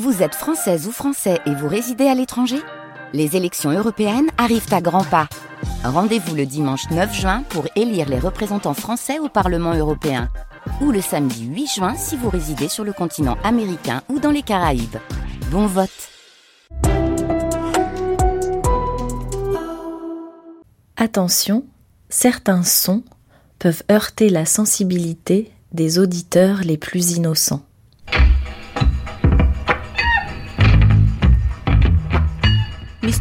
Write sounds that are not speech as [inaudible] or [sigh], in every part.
Vous êtes française ou français et vous résidez à l'étranger? Les élections européennes arrivent à grands pas. Rendez-vous le dimanche 9 juin pour élire les représentants français au Parlement européen. Ou le samedi 8 juin si vous résidez sur le continent américain ou dans les Caraïbes. Bon vote Attention, certains sons peuvent heurter la sensibilité des auditeurs les plus innocents.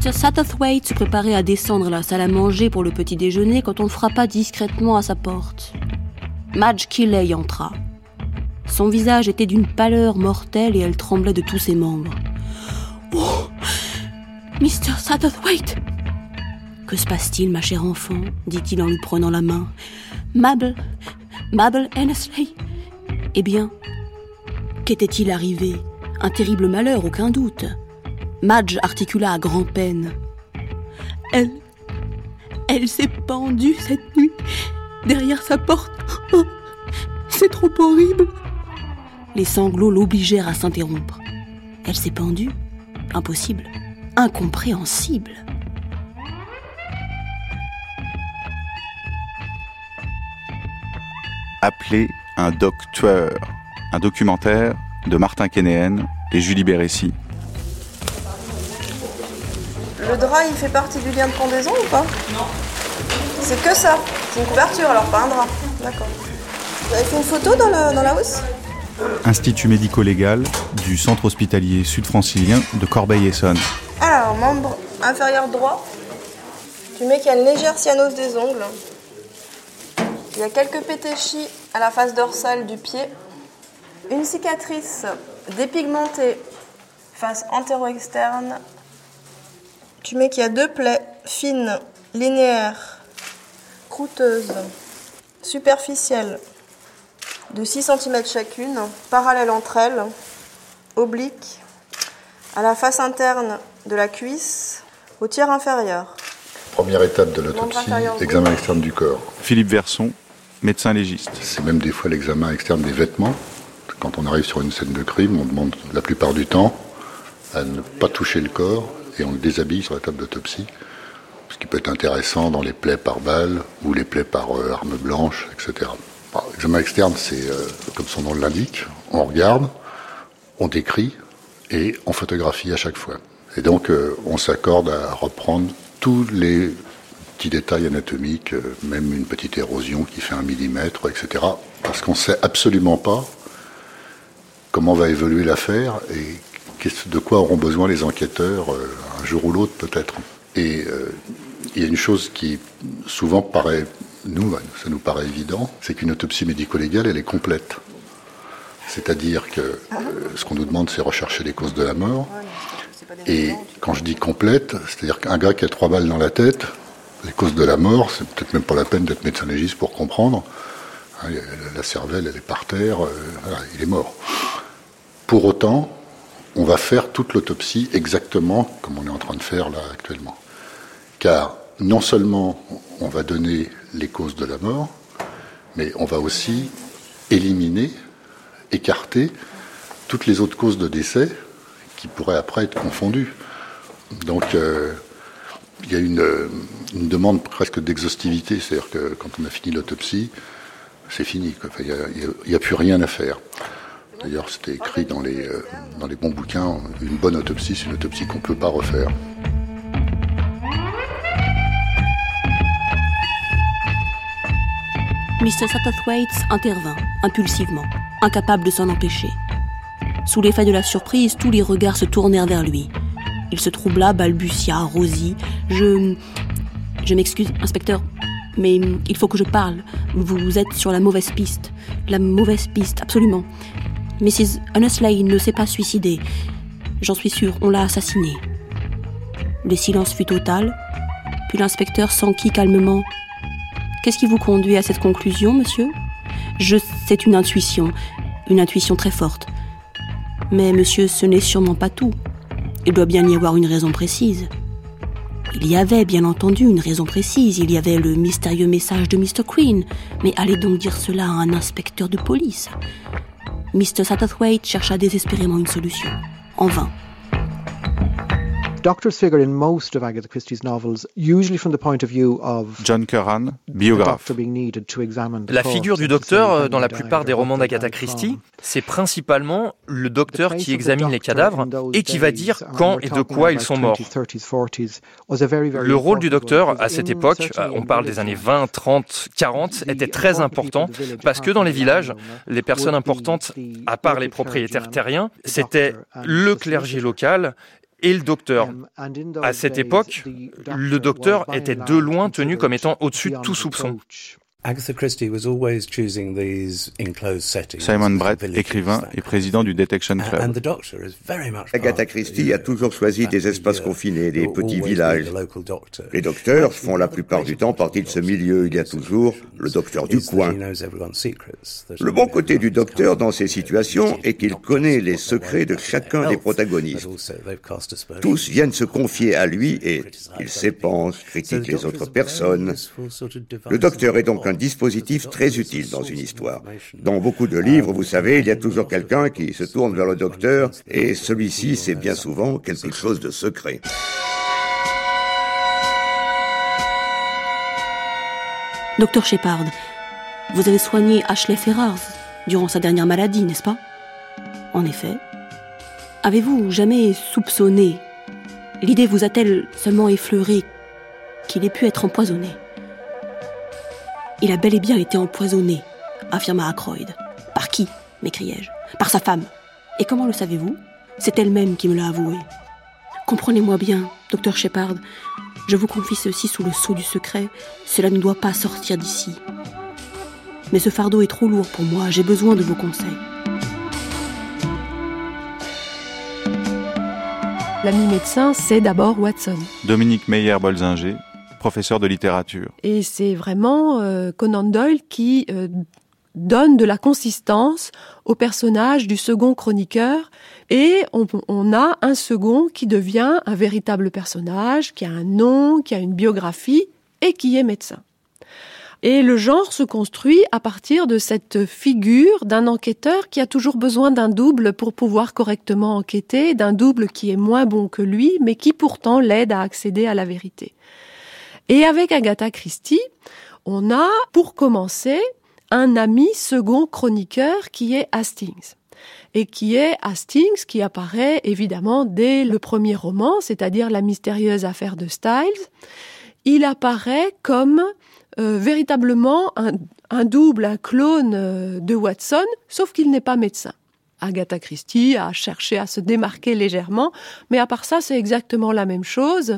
Mr. Satterthwaite se préparait à descendre à la salle à manger pour le petit déjeuner quand on frappa discrètement à sa porte. Madge Keeley entra. Son visage était d'une pâleur mortelle et elle tremblait de tous ses membres. Oh Mr. Satterthwaite Que se passe-t-il, ma chère enfant? dit-il en lui prenant la main. Mabel Mabel Hennesley Eh bien, qu'était-il arrivé? Un terrible malheur, aucun doute. Madge articula à grand-peine. Elle. Elle s'est pendue cette nuit derrière sa porte. Oh, c'est trop horrible. Les sanglots l'obligèrent à s'interrompre. Elle s'est pendue Impossible. Incompréhensible. Appelé un docteur, un documentaire de Martin Kénéen et Julie Bérécy, le drap, il fait partie du lien de pendaison ou pas? Non. C'est que ça C'est une couverture alors, pas un drap. D'accord. Vous avez fait une photo dans, la hausse Institut médico-légal du centre hospitalier sud-francilien de Corbeil-Essonne. Alors, membre inférieur droit, tu mets qu'il y a une légère cyanose des ongles. Il y a quelques pétéchis à la face dorsale du pied. Une cicatrice dépigmentée face antéro-externe tu mets qu'il y a deux plaies fines, linéaires, croûteuses, superficielles, de 6 cm chacune, parallèles entre elles, obliques, à la face interne de la cuisse, au tiers inférieur. Première étape de l'autopsie, examen externe du corps. Philippe Verson, médecin légiste. C'est même des fois l'examen externe des vêtements. Quand on arrive sur une scène de crime, on demande la plupart du temps à ne pas toucher le corps et on le déshabille sur la table d'autopsie, ce qui peut être intéressant dans les plaies par balle ou les plaies par euh, arme blanche, etc. L'examen externe, c'est euh, comme son nom l'indique, on regarde, on décrit et on photographie à chaque fois. Et donc euh, on s'accorde à reprendre tous les petits détails anatomiques, même une petite érosion qui fait un millimètre, etc. Parce qu'on ne sait absolument pas comment va évoluer l'affaire et de quoi auront besoin les enquêteurs euh, un jour ou l'autre peut-être. Et euh, il y a une chose qui souvent paraît, nous, ça nous paraît évident, c'est qu'une autopsie médico-légale, elle est complète. C'est-à-dire que euh, ce qu'on nous demande, c'est rechercher les causes de la mort. Et quand je dis complète, c'est-à-dire qu'un gars qui a trois balles dans la tête, les causes de la mort, c'est peut-être même pas la peine d'être médecin légiste pour comprendre. Hein, la cervelle, elle est par terre, il est mort. Pour autant, on va faire toute l'autopsie exactement comme on est en train de faire là actuellement. Car non seulement on va donner les causes de la mort, mais on va aussi éliminer, écarter toutes les autres causes de décès qui pourraient après être confondues. Donc euh, il y a une, demande presque d'exhaustivité, c'est-à-dire que quand on a fini l'autopsie, c'est fini, il n'y a, plus rien à faire. D'ailleurs, c'était écrit dans les, euh, dans les bons bouquins, une bonne autopsie, c'est une autopsie qu'on ne peut pas refaire. Mr. Satterthwaite intervint, impulsivement, incapable de s'en empêcher. Sous l'effet de la surprise, tous les regards se tournèrent vers lui. Il se troubla, balbutia, Rosie. Je. Je m'excuse, inspecteur, mais il faut que je parle. Vous êtes sur la mauvaise piste. La mauvaise piste, absolument. Mrs. Honestly ne s'est pas suicidée. J'en suis sûre, on l'a assassinée. Le silence fut total, puis l'inspecteur s'enquit calmement. Qu'est-ce qui vous conduit à cette conclusion, monsieur? Je. C'est une intuition, une intuition très forte. Mais, monsieur, ce n'est sûrement pas tout. Il doit bien y avoir une raison précise. Il y avait, bien entendu, une raison précise. Il y avait le mystérieux message de Mr. Queen. Mais allez donc dire cela à un inspecteur de police. Mr. Satterthwaite chercha désespérément une solution. en vain. Doctors figure in most of Agatha Christie's novels, usually from the point of view of John Curran, biographe. La figure du docteur euh, dans la plupart des romans d'Agatha Christie, c'est principalement le docteur qui examine les cadavres et qui va dire quand et de quoi ils sont morts. Le rôle du docteur à cette époque, euh, on parle des années 20, 30, 40, était très important parce que dans les villages, les personnes importantes, à part les propriétaires terriens, c'était le clergé local et le docteur. À cette époque, le docteur était de loin tenu comme étant au-dessus de tout soupçon. Agatha Christie was always choosing these enclosed settings. Simon Brett, écrivain et président du Detection Club. Agatha Christie a toujours choisi des espaces confinés, des petits villages. Les docteurs font la plupart du temps partie de ce milieu. Il y a toujours le docteur du coin. Le bon côté du docteur dans ces situations est qu'il connaît les secrets de chacun des protagonistes. Tous viennent se confier à lui et il s'épanche, critique les autres personnes. Le docteur est donc un dispositif très utile dans une histoire. Dans beaucoup de livres, vous savez, il y a toujours quelqu'un qui se tourne vers le docteur et celui-ci, c'est bien souvent quelque chose de secret. Docteur Shepard, vous avez soigné Ashley Ferrars durant sa dernière maladie, n'est-ce pas? En effet. Avez-vous jamais soupçonné? L'idée vous a-t-elle seulement effleuré qu'il ait pu être empoisonné? Il a bel et bien été empoisonné, affirma Ackroyd. Par qui m'écriai-je? Par sa femme. Et comment le savez-vous? C'est elle-même qui me l'a avoué. Comprenez-moi bien, docteur Shepard. Je vous confie ceci sous le sceau du secret. Cela ne doit pas sortir d'ici. Mais ce fardeau est trop lourd pour moi. J'ai besoin de vos conseils. L'ami médecin, c'est d'abord Watson. Dominique Meyer-Bolzinger, professeur de littérature. Et c'est vraiment euh, Conan Doyle qui euh, donne de la consistance au personnage du second chroniqueur et on, on, a un second qui devient un véritable personnage, qui a un nom, qui a une biographie et qui est médecin. Et le genre se construit à partir de cette figure d'un enquêteur qui a toujours besoin d'un double pour pouvoir correctement enquêter, d'un double qui est moins bon que lui, mais qui pourtant l'aide à accéder à la vérité. Et avec Agatha Christie, on a, pour commencer, un ami second chroniqueur qui est Hastings. Et qui est Hastings, qui apparaît évidemment dès le premier roman, c'est-à-dire La mystérieuse affaire de Styles. Il apparaît comme euh, véritablement un, double, un clone euh, de Watson, sauf qu'il n'est pas médecin. Agatha Christie a cherché à se démarquer légèrement, mais à part ça, c'est exactement la même chose,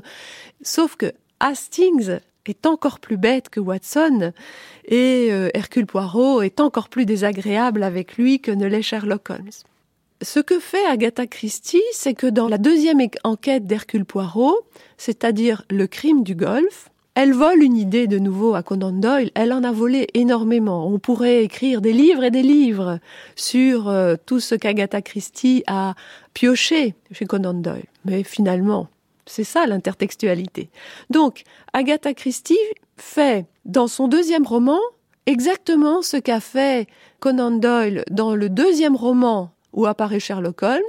sauf que Hastings est encore plus bête que Watson et euh, Hercule Poirot est encore plus désagréable avec lui que ne l'est Sherlock Holmes. Ce que fait Agatha Christie, c'est que dans la deuxième enquête d'Hercule Poirot, c'est-à-dire le crime du golf, elle vole une idée de nouveau à Conan Doyle, elle en a volé énormément. On pourrait écrire des livres et des livres sur euh, tout ce qu'Agatha Christie a pioché chez Conan Doyle. Mais finalement, c'est ça l'intertextualité. Donc, Agatha Christie fait dans son deuxième roman exactement ce qu'a fait Conan Doyle dans le deuxième roman où apparaît Sherlock Holmes.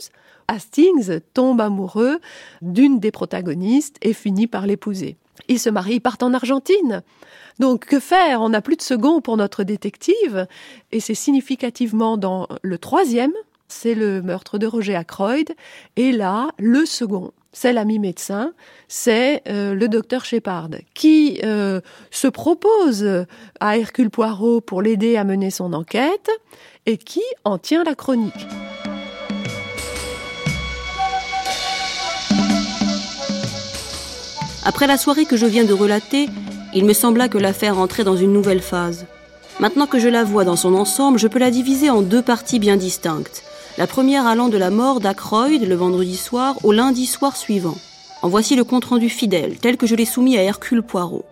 Hastings tombe amoureux d'une des protagonistes et finit par l'épouser. Ils se marient, ils partent en Argentine. Donc que faire? On n'a plus de second pour notre détective et c'est significativement dans le troisième, c'est le meurtre de Roger Ackroyd et là le second c'est l'ami médecin, c'est euh, le docteur Shepard, qui euh, se propose à Hercule Poirot pour l'aider à mener son enquête et qui en tient la chronique. Après la soirée que je viens de relater, il me sembla que l'affaire entrait dans une nouvelle phase. Maintenant que je la vois dans son ensemble, je peux la diviser en deux parties bien distinctes la première allant de la mort d'Ackroyd le vendredi soir au lundi soir suivant. En voici le compte-rendu fidèle, tel que je l'ai soumis à Hercule Poirot.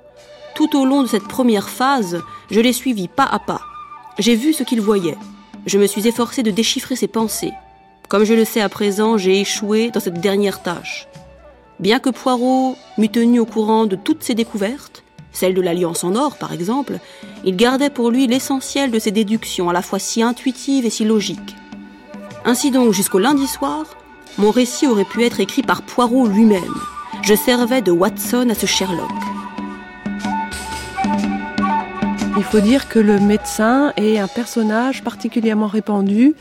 Tout au long de cette première phase, je l'ai suivi pas à pas. J'ai vu ce qu'il voyait. Je me suis efforcé de déchiffrer ses pensées. Comme je le sais à présent, j'ai échoué dans cette dernière tâche. Bien que Poirot m'eût tenu au courant de toutes ses découvertes, celle de l'alliance en or par exemple, il gardait pour lui l'essentiel de ses déductions à la fois si intuitives et si logiques. Ainsi donc, jusqu'au lundi soir, Mon récit aurait pu être écrit par Poirot lui-même. Je servais de Watson à ce Sherlock. Il faut dire que le médecin est un personnage particulièrement répandu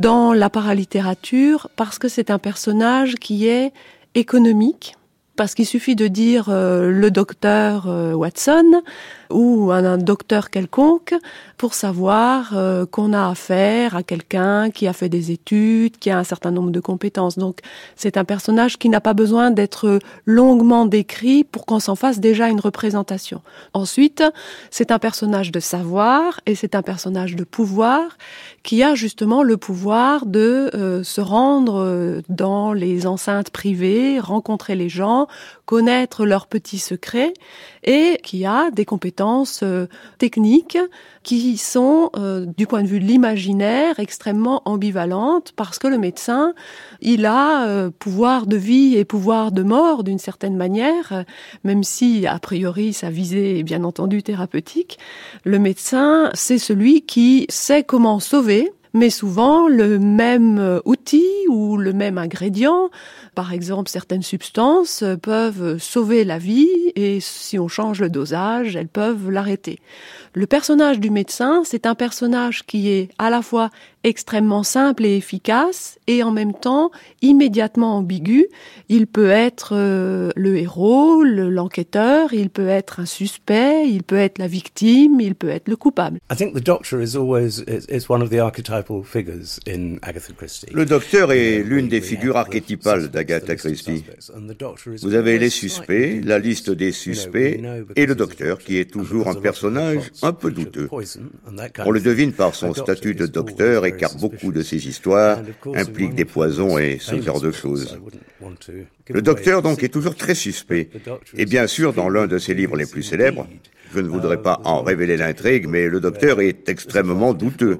dans la paralittérature parce que c'est un personnage qui est économique, parce qu'il suffit de dire euh, le docteur euh, Watson ou un, docteur quelconque pour savoir euh, qu'on a affaire à quelqu'un qui a fait des études, qui a un certain nombre de compétences. Donc c'est un personnage qui n'a pas besoin d'être longuement décrit pour qu'on s'en fasse déjà une représentation. Ensuite, c'est un personnage de savoir et c'est un personnage de pouvoir qui a justement le pouvoir de se rendre dans les enceintes privées, rencontrer les gens, connaître leurs petits secrets et qui a des compétences euh, techniques qui sont, euh, du point de vue de l'imaginaire, extrêmement ambivalentes parce que le médecin, il a euh, pouvoir de vie et pouvoir de mort d'une certaine manière, même si a priori sa visée est bien entendu thérapeutique. Le médecin, c'est celui qui sait comment sauver mais souvent le même outil ou le même ingrédient par exemple, certaines substances peuvent sauver la vie et si on change le dosage, elles peuvent l'arrêter. Le personnage du médecin, c'est un personnage qui est à la fois extrêmement simple et efficace et en même temps immédiatement ambigu. Il peut être euh, le héros, l'enquêteur, il peut être un suspect, il peut être la victime, il peut être le coupable. Le docteur est l'une des figures archétypales d'Agatha Christie. Vous avez les suspects, la liste des suspects et le docteur qui est toujours un personnage un peu douteux. On le devine par son statut de docteur et car beaucoup de ces histoires impliquent des poisons et ce genre de choses. Le docteur donc est toujours très suspect. Et bien sûr, dans l'un de ses livres les plus célèbres, je ne voudrais pas en révéler l'intrigue, mais le docteur est extrêmement douteux.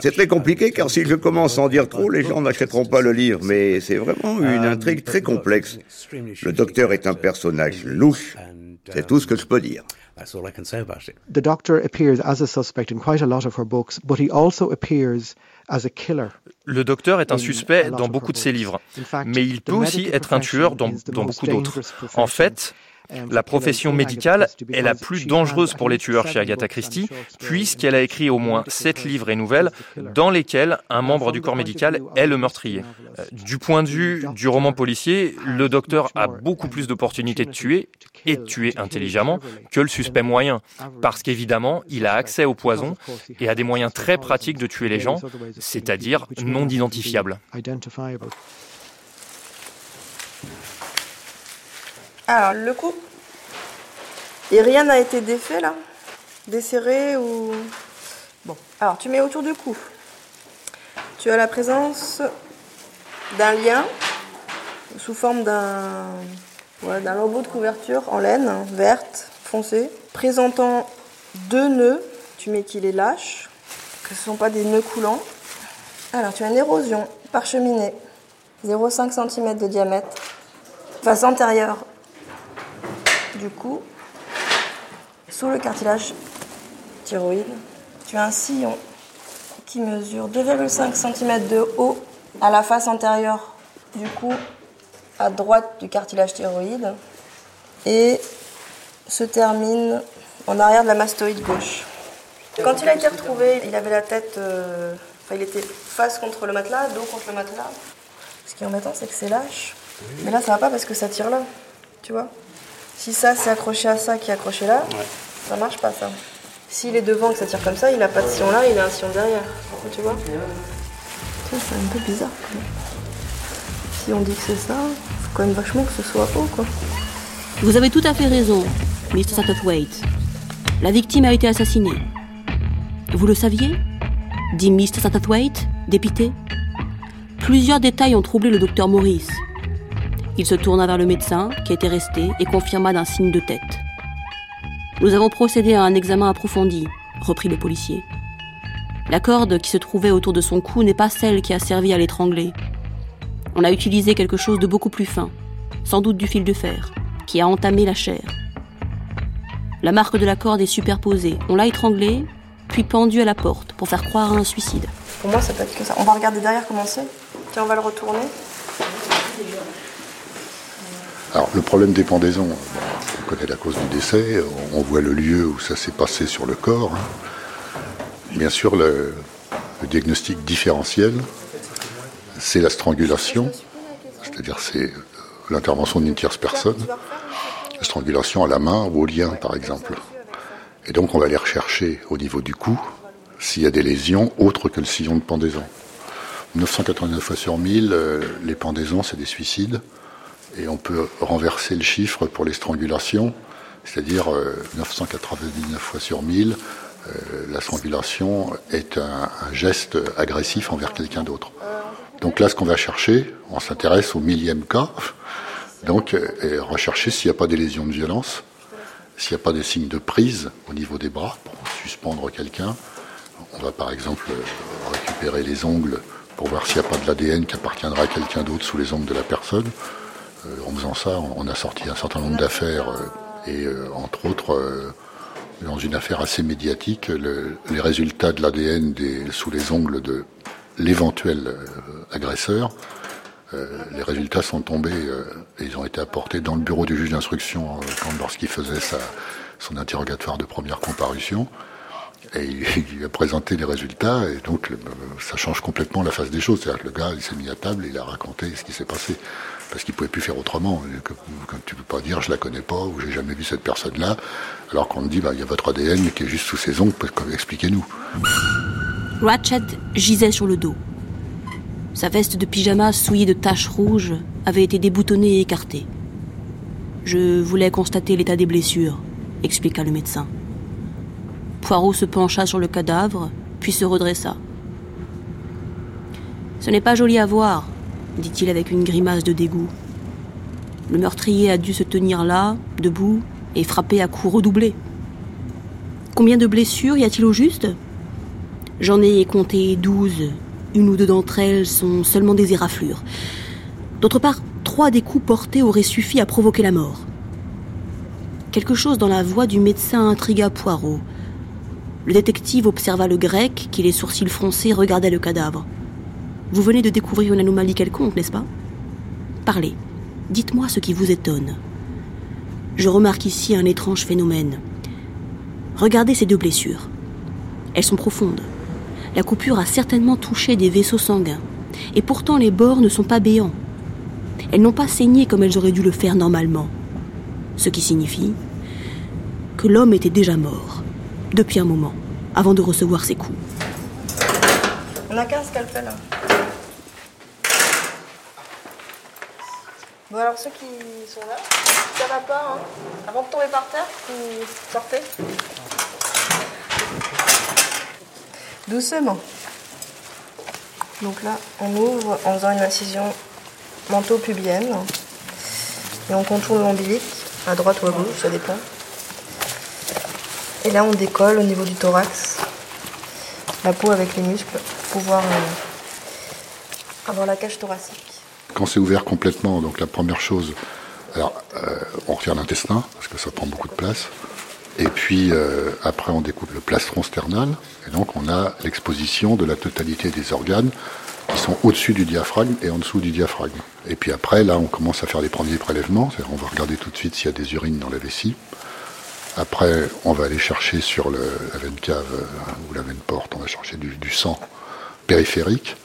C'est très compliqué car si je commence à en dire trop, les gens n'achèteront pas le livre, mais c'est vraiment une intrigue très complexe. Le docteur est un personnage louche, c'est tout ce que je peux dire. That's all I can say about it. The Doctor appears as a suspect in quite a lot of her books, but he also appears. Le docteur est un suspect dans beaucoup de ses livres, mais il peut aussi être un tueur dans, dans beaucoup d'autres. En fait, la profession médicale est la plus dangereuse pour les tueurs chez Agatha Christie, puisqu'elle a écrit au moins sept livres et nouvelles dans lesquels un membre du corps médical est le meurtrier. Euh, du point de vue du roman policier, le docteur a beaucoup plus d'opportunités de tuer, et de tuer intelligemment, que le suspect moyen, parce qu'évidemment, il a accès au poison et a des moyens très pratiques de tuer les gens, c'est-à-dire non identifiables. Alors, le coup. Et rien n'a été défait là? Desserré ou. Bon, alors tu mets autour du cou. Tu as la présence d'un lien sous forme d'un d'un lambeau de couverture en laine verte foncée présentant deux nœuds. Tu mets qu'il est lâche, que ce ne sont pas des nœuds coulants. Alors tu as une érosion par cheminée, 0,5 cm de diamètre, face antérieure du cou, sous le cartilage thyroïde. Tu as un sillon qui mesure 2,5 cm de haut à la face antérieure du cou, à droite du cartilage thyroïde, et se termine en arrière de la mastoïde gauche. Quand il a été retrouvé, il avait la tête, euh, enfin il était face contre le matelas, dos contre le matelas. Ce qui est embêtant, c'est que c'est lâche. Mais là, ça va pas parce que ça tire là, tu vois. Si ça, c'est accroché à ça qui est accroché là, ça marche pas ça. S'il est devant que ça tire comme ça, il a pas de sillon là, il a un sillon derrière. Tu vois? C'est un peu bizarre. Si on dit que c'est ça, faut quand même vachement que ce soit haut quoi. Vous avez tout à fait raison, Mr. Satterthwaite. La victime a été assassinée. Vous le saviez? Dit Mr. Satterthwaite, dépité. Plusieurs détails ont troublé le docteur Maurice. Il se tourna vers le médecin, qui était resté, et confirma d'un signe de tête. Nous avons procédé à un examen approfondi, reprit le policier. La corde qui se trouvait autour de son cou n'est pas celle qui a servi à l'étrangler. On a utilisé quelque chose de beaucoup plus fin, sans doute du fil de fer, qui a entamé la chair. La marque de la corde est superposée. On l'a étranglé, puis pendu à la porte pour faire croire à un suicide. Pour moi, ça peut être que ça. On va regarder derrière comment c'est. Tiens, on va le retourner. Alors, le problème des pendaisons, on connaît la cause du décès, on voit le lieu où ça s'est passé sur le corps. Hein. Bien sûr, le, diagnostic différentiel, c'est la strangulation, c'est-à-dire c'est l'intervention d'une tierce personne, la strangulation à la main ou au lien, par exemple. Et donc, on va aller rechercher au niveau du cou s'il y a des lésions autres que le sillon de pendaison. 989 fois sur 1000, euh, les pendaisons, c'est des suicides et on peut renverser le chiffre pour les strangulations, c'est-à-dire 999 euh, fois sur 1000, euh, la strangulation est un, geste agressif envers quelqu'un d'autre. Donc là, ce qu'on va chercher, on s'intéresse au millième cas, donc et rechercher s'il n'y a pas des lésions de violence, s'il n'y a pas des signes de prise au niveau des bras pour suspendre quelqu'un. On va par exemple récupérer les ongles pour voir s'il n'y a pas de l'ADN qui appartiendra à quelqu'un d'autre sous les ongles de la personne. Euh, en faisant ça, on a sorti un certain nombre d'affaires euh, et euh, entre autres, dans une affaire assez médiatique, les résultats de l'ADN sous les ongles de l'éventuel agresseur, les résultats sont tombés et ils ont été apportés dans le bureau du juge d'instruction lorsqu'il faisait son interrogatoire de première comparution. Et il, [laughs] a présenté les résultats, et donc ça change complètement la face des choses. C'est-à-dire que le gars, il s'est mis à table et il a raconté ce qui s'est passé parce qu'il pouvait plus faire autrement. Que, tu peux pas dire je la connais pas ou j'ai jamais vu cette personne-là, alors qu'on te dit bah il y a votre ADN qui est juste sous ses ongles, expliquez-nous. Ratchet gisait sur le dos. Sa veste de pyjama souillée de taches rouges avait été déboutonnée et écartée. Je voulais constater l'état des blessures, expliqua le médecin. Poirot se pencha sur le cadavre, puis se redressa. Ce n'est pas joli à voir, dit-il avec une grimace de dégoût. Le meurtrier a dû se tenir là, debout, et frapper à coups redoublés. Combien de blessures y a-t-il au juste? J'en ai compté douze. Une ou deux d'entre elles sont seulement des éraflures. D'autre part, trois des coups portés auraient suffi à provoquer la mort. Quelque chose dans la voix du médecin intrigua Poirot. Le détective observa le grec qui, les sourcils froncés, regardait le cadavre. Vous venez de découvrir une anomalie quelconque, n'est-ce pas? Parlez. Dites-moi ce qui vous étonne. Je remarque ici un étrange phénomène. Regardez ces deux blessures. Elles sont profondes. La coupure a certainement touché des vaisseaux sanguins. Et pourtant les bords ne sont pas béants. Elles n'ont pas saigné comme elles auraient dû le faire normalement. Ce qui signifie que l'homme était déjà mort, depuis un moment, avant de recevoir ses coups. On a qu'un scalpel. Bon alors ceux qui sont là, ça va pas, hein. Avant de tomber par terre, vous sortez. Doucement. Donc là, on ouvre en faisant une incision manteau-pubienne. Et on contourne l'ombilic, à droite ou à gauche, ça dépend. Et là, on décolle au niveau du thorax, la peau avec les muscles, pouvoir euh, avoir la cage thoracique. Quand c'est ouvert complètement, donc la première chose, euh, on retire l'intestin parce que ça prend beaucoup de place. Et puis euh, après on découpe le plastron sternal et donc on a l'exposition de la totalité des organes qui sont au-dessus du diaphragme et en dessous du diaphragme. Et puis après là on commence à faire les premiers prélèvements, on va regarder tout de suite s'il y a des urines dans la vessie. Après on va aller chercher sur la veine cave ou la veine porte, on va chercher du sang périphérique.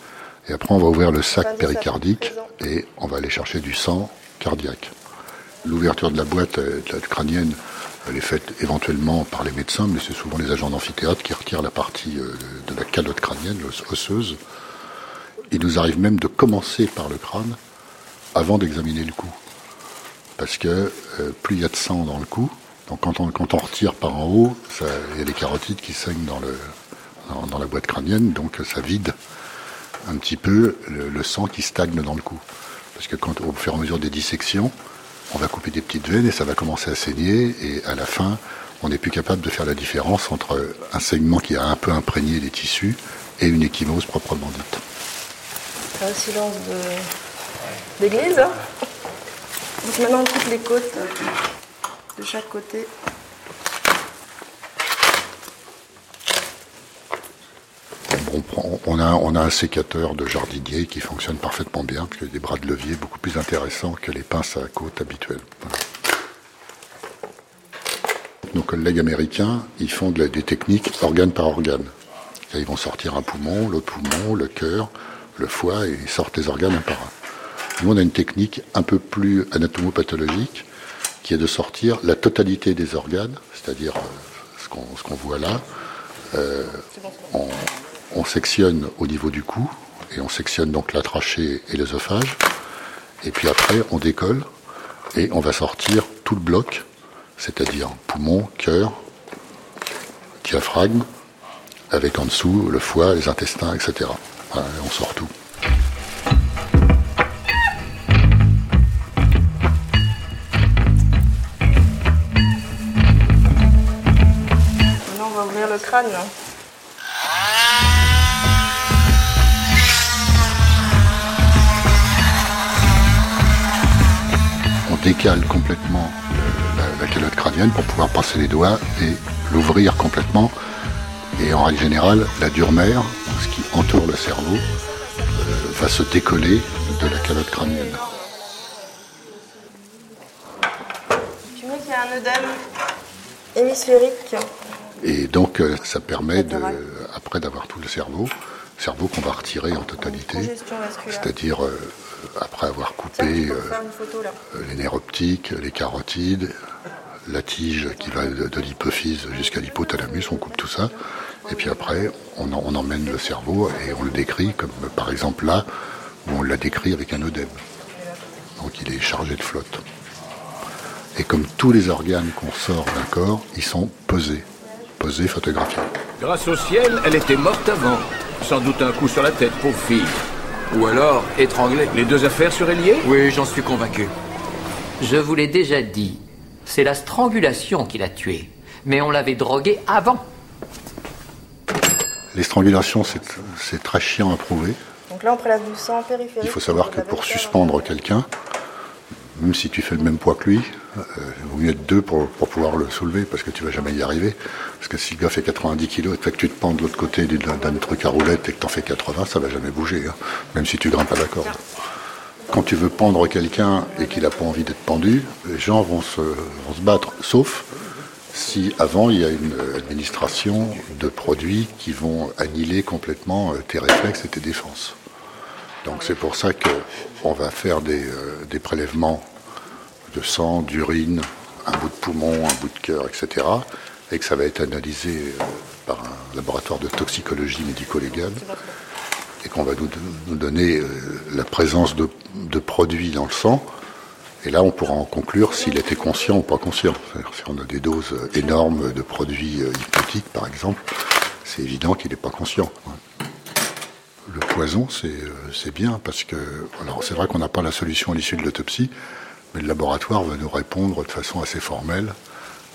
Et après, on va ouvrir le sac péricardique et on va aller chercher du sang cardiaque. L'ouverture de la boîte euh, crânienne, elle est faite éventuellement par les médecins, mais c'est souvent les agents d'amphithéâtre qui retirent la partie euh, de la calotte crânienne, osseuse. Il nous arrive même de commencer par le crâne avant d'examiner le cou. Parce que euh, plus il y a de sang dans le cou, donc quand on, quand on retire par en haut, il y a les carotides qui saignent dans, le, dans la boîte crânienne, donc ça vide un petit peu le, sang qui stagne dans le cou. Parce que quand au fur et à mesure des dissections, on va couper des petites veines et ça va commencer à saigner et à la fin, on n'est plus capable de faire la différence entre un saignement qui a un peu imprégné les tissus et une échymose proprement dite. Un silence d'église. Hein maintenant on coupe les côtes de chaque côté. On, a, un sécateur de jardinier qui fonctionne parfaitement bien, parce qu'il a des bras de levier beaucoup plus intéressants que les pinces à côte habituelles. Nos collègues américains, ils font des techniques organe par organe. ils vont sortir un poumon, l'autre poumon, le cœur, le foie, et ils sortent les organes un par un. Nous, on a une technique un peu plus anatomopathologique, qui est de sortir la totalité des organes, c'est-à-dire euh, ce qu'on voit là. Euh, sectionne au niveau du cou, et on sectionne donc la trachée et l'œsophage. Et puis après, on décolle, et on va sortir tout le bloc, c'est-à-dire poumon, cœur, diaphragme, avec en dessous le foie, les intestins, etc. on sort tout. le crâne. On décale complètement la, calotte crânienne pour pouvoir passer les doigts et l'ouvrir complètement. Et en règle générale, la dure mère, ce qui entoure le cerveau, euh, va se décoller de la calotte crânienne. Tu mets qu'il y a un œdème hémisphérique et donc, euh, ça permet, de, après d'avoir tout le cerveau, cerveau qu'on va retirer en totalité, c'est-à-dire euh, après avoir coupé euh, les nerfs optiques, les carotides, la tige qui va de, l'hypophyse jusqu'à l'hypothalamus, on coupe tout ça, et puis après on, on, emmène le cerveau et on le décrit, comme par exemple là, où on l'a décrit avec un œdème. Donc il est chargé de flotte. Et comme tous les organes qu'on sort d'un corps, ils sont pesés posée, photographiée. Grâce au ciel, elle était morte avant. Sans doute un coup sur la tête, pauvre fille. Ou alors étranglée. Les deux affaires seraient liées? Oui, j'en suis convaincu. Je vous l'ai déjà dit. C'est la strangulation qui l'a tuée. Mais on l'avait droguée avant. Les strangulations, c'est très chiant à prouver. Donc là, on prélève du sang périphérique. Il faut savoir que pour suspendre quelqu'un, même si tu fais le même poids que lui, il euh, vaut mieux être deux pour, pouvoir le soulever parce que tu vas jamais y arriver. Parce que si le gars fait 90 kg et que tu te pends de l'autre côté d'un truc à roulette et que tu en fais 80, ça va jamais bouger, hein, même si tu grimpes à la corde. Quand tu veux pendre quelqu'un et qu'il n'a pas envie d'être pendu, les gens vont se, vont se battre, sauf si avant il y a une administration de produits qui vont annihiler complètement euh, tes réflexes et tes défenses. Donc c'est pour ça qu'on va faire des, euh, des prélèvements de sang, d'urine, un bout de poumon, un bout de cœur, etc. Et que ça va être analysé euh, par un laboratoire de toxicologie médico-légale. Et qu'on va nous, donner euh, la présence de, produits dans le sang. Et là, on pourra en conclure s'il était conscient ou pas conscient. Si on a des doses énormes de produits hypnotiques, par exemple, c'est évident qu'il n'est pas conscient. Le poison, c'est bien parce que, alors c'est vrai qu'on n'a pas la solution à l'issue de l'autopsie, mais le laboratoire va nous répondre de façon assez formelle.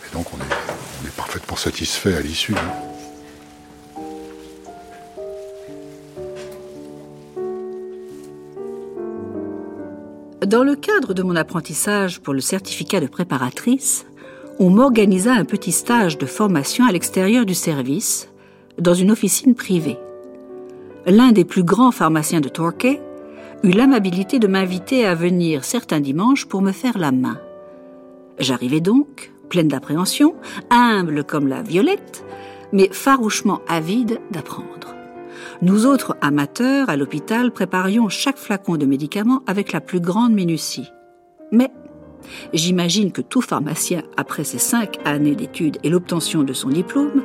Et donc on est, parfaitement satisfait à l'issue. Hein. Dans le cadre de mon apprentissage pour le certificat de préparatrice, on m'organisa un petit stage de formation à l'extérieur du service, dans une officine privée. L'un des plus grands pharmaciens de Torquay eut l'amabilité de m'inviter à venir certains dimanches pour me faire la main. J'arrivais donc, pleine d'appréhension, humble comme la violette, mais farouchement avide d'apprendre. Nous autres amateurs à l'hôpital préparions chaque flacon de médicaments avec la plus grande minutie. Mais j'imagine que tout pharmacien, après ses cinq années d'études et l'obtention de son diplôme,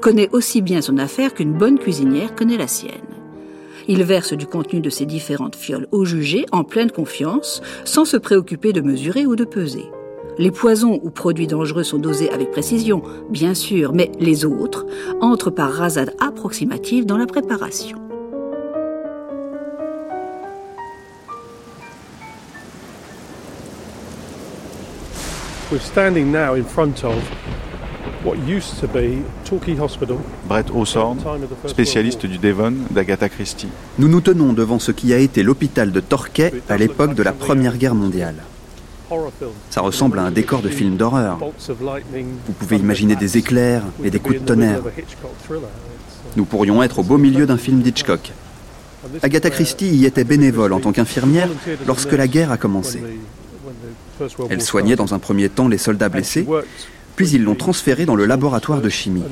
connaît aussi bien son affaire qu'une bonne cuisinière connaît la sienne. Il verse du contenu de ses différentes fioles au jugé en pleine confiance, sans se préoccuper de mesurer ou de peser. Les poisons ou produits dangereux sont dosés avec précision, bien sûr, mais les autres entrent par rasade approximative dans la préparation. Brett Hawthorne, spécialiste du Devon d'Agatha Christie. Nous nous tenons devant ce qui a été l'hôpital de Torquay à l'époque de la Première Guerre mondiale. Ça ressemble à un décor de film d'horreur. Vous pouvez imaginer des éclairs et des coups de tonnerre. Nous pourrions être au beau milieu d'un film d'Hitchcock. Agatha Christie y était bénévole en tant qu'infirmière lorsque la guerre a commencé. Elle soignait dans un premier temps les soldats blessés, puis ils l'ont transférée dans le laboratoire de chimie.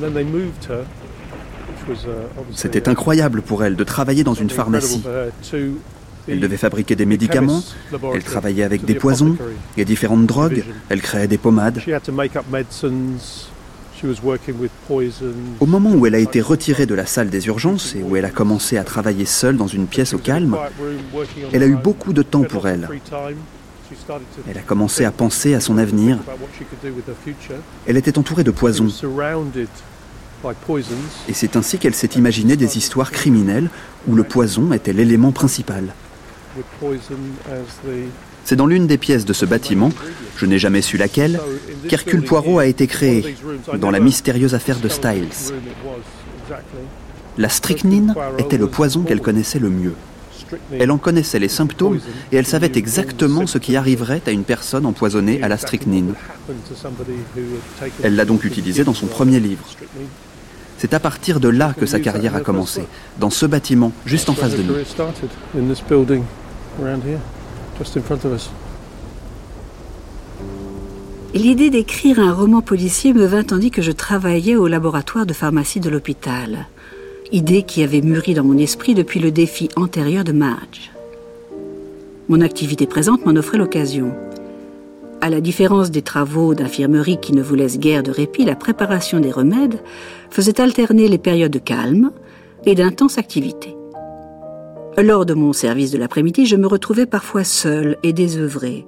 C'était incroyable pour elle de travailler dans une pharmacie. Elle devait fabriquer des médicaments, elle travaillait avec des poisons et différentes drogues, elle créait des pommades. Au moment où elle a été retirée de la salle des urgences et où elle a commencé à travailler seule dans une pièce au calme, elle a eu beaucoup de temps pour elle. Elle a commencé à penser à son avenir. Elle était entourée de poisons. Et c'est ainsi qu'elle s'est imaginé des histoires criminelles où le poison était l'élément principal. C'est dans l'une des pièces de ce bâtiment, je n'ai jamais su laquelle, qu'Hercule Poirot a été créé, dans la mystérieuse affaire de Styles. La strychnine était le poison qu'elle connaissait le mieux. Elle en connaissait les symptômes et elle savait exactement ce qui arriverait à une personne empoisonnée à la strychnine. Elle l'a donc utilisé dans son premier livre. C'est à partir de là que sa carrière a commencé, dans ce bâtiment, juste en face de nous. L'idée d'écrire un roman policier me vint tandis que je travaillais au laboratoire de pharmacie de l'hôpital. Idée qui avait mûri dans mon esprit depuis le défi antérieur de Madge. Mon activité présente m'en offrait l'occasion. À la différence des travaux d'infirmerie qui ne vous laissent guère de répit, la préparation des remèdes faisait alterner les périodes de calme et d'intense activité. Lors de mon service de l'après-midi, je me retrouvais parfois seule et désœuvrée.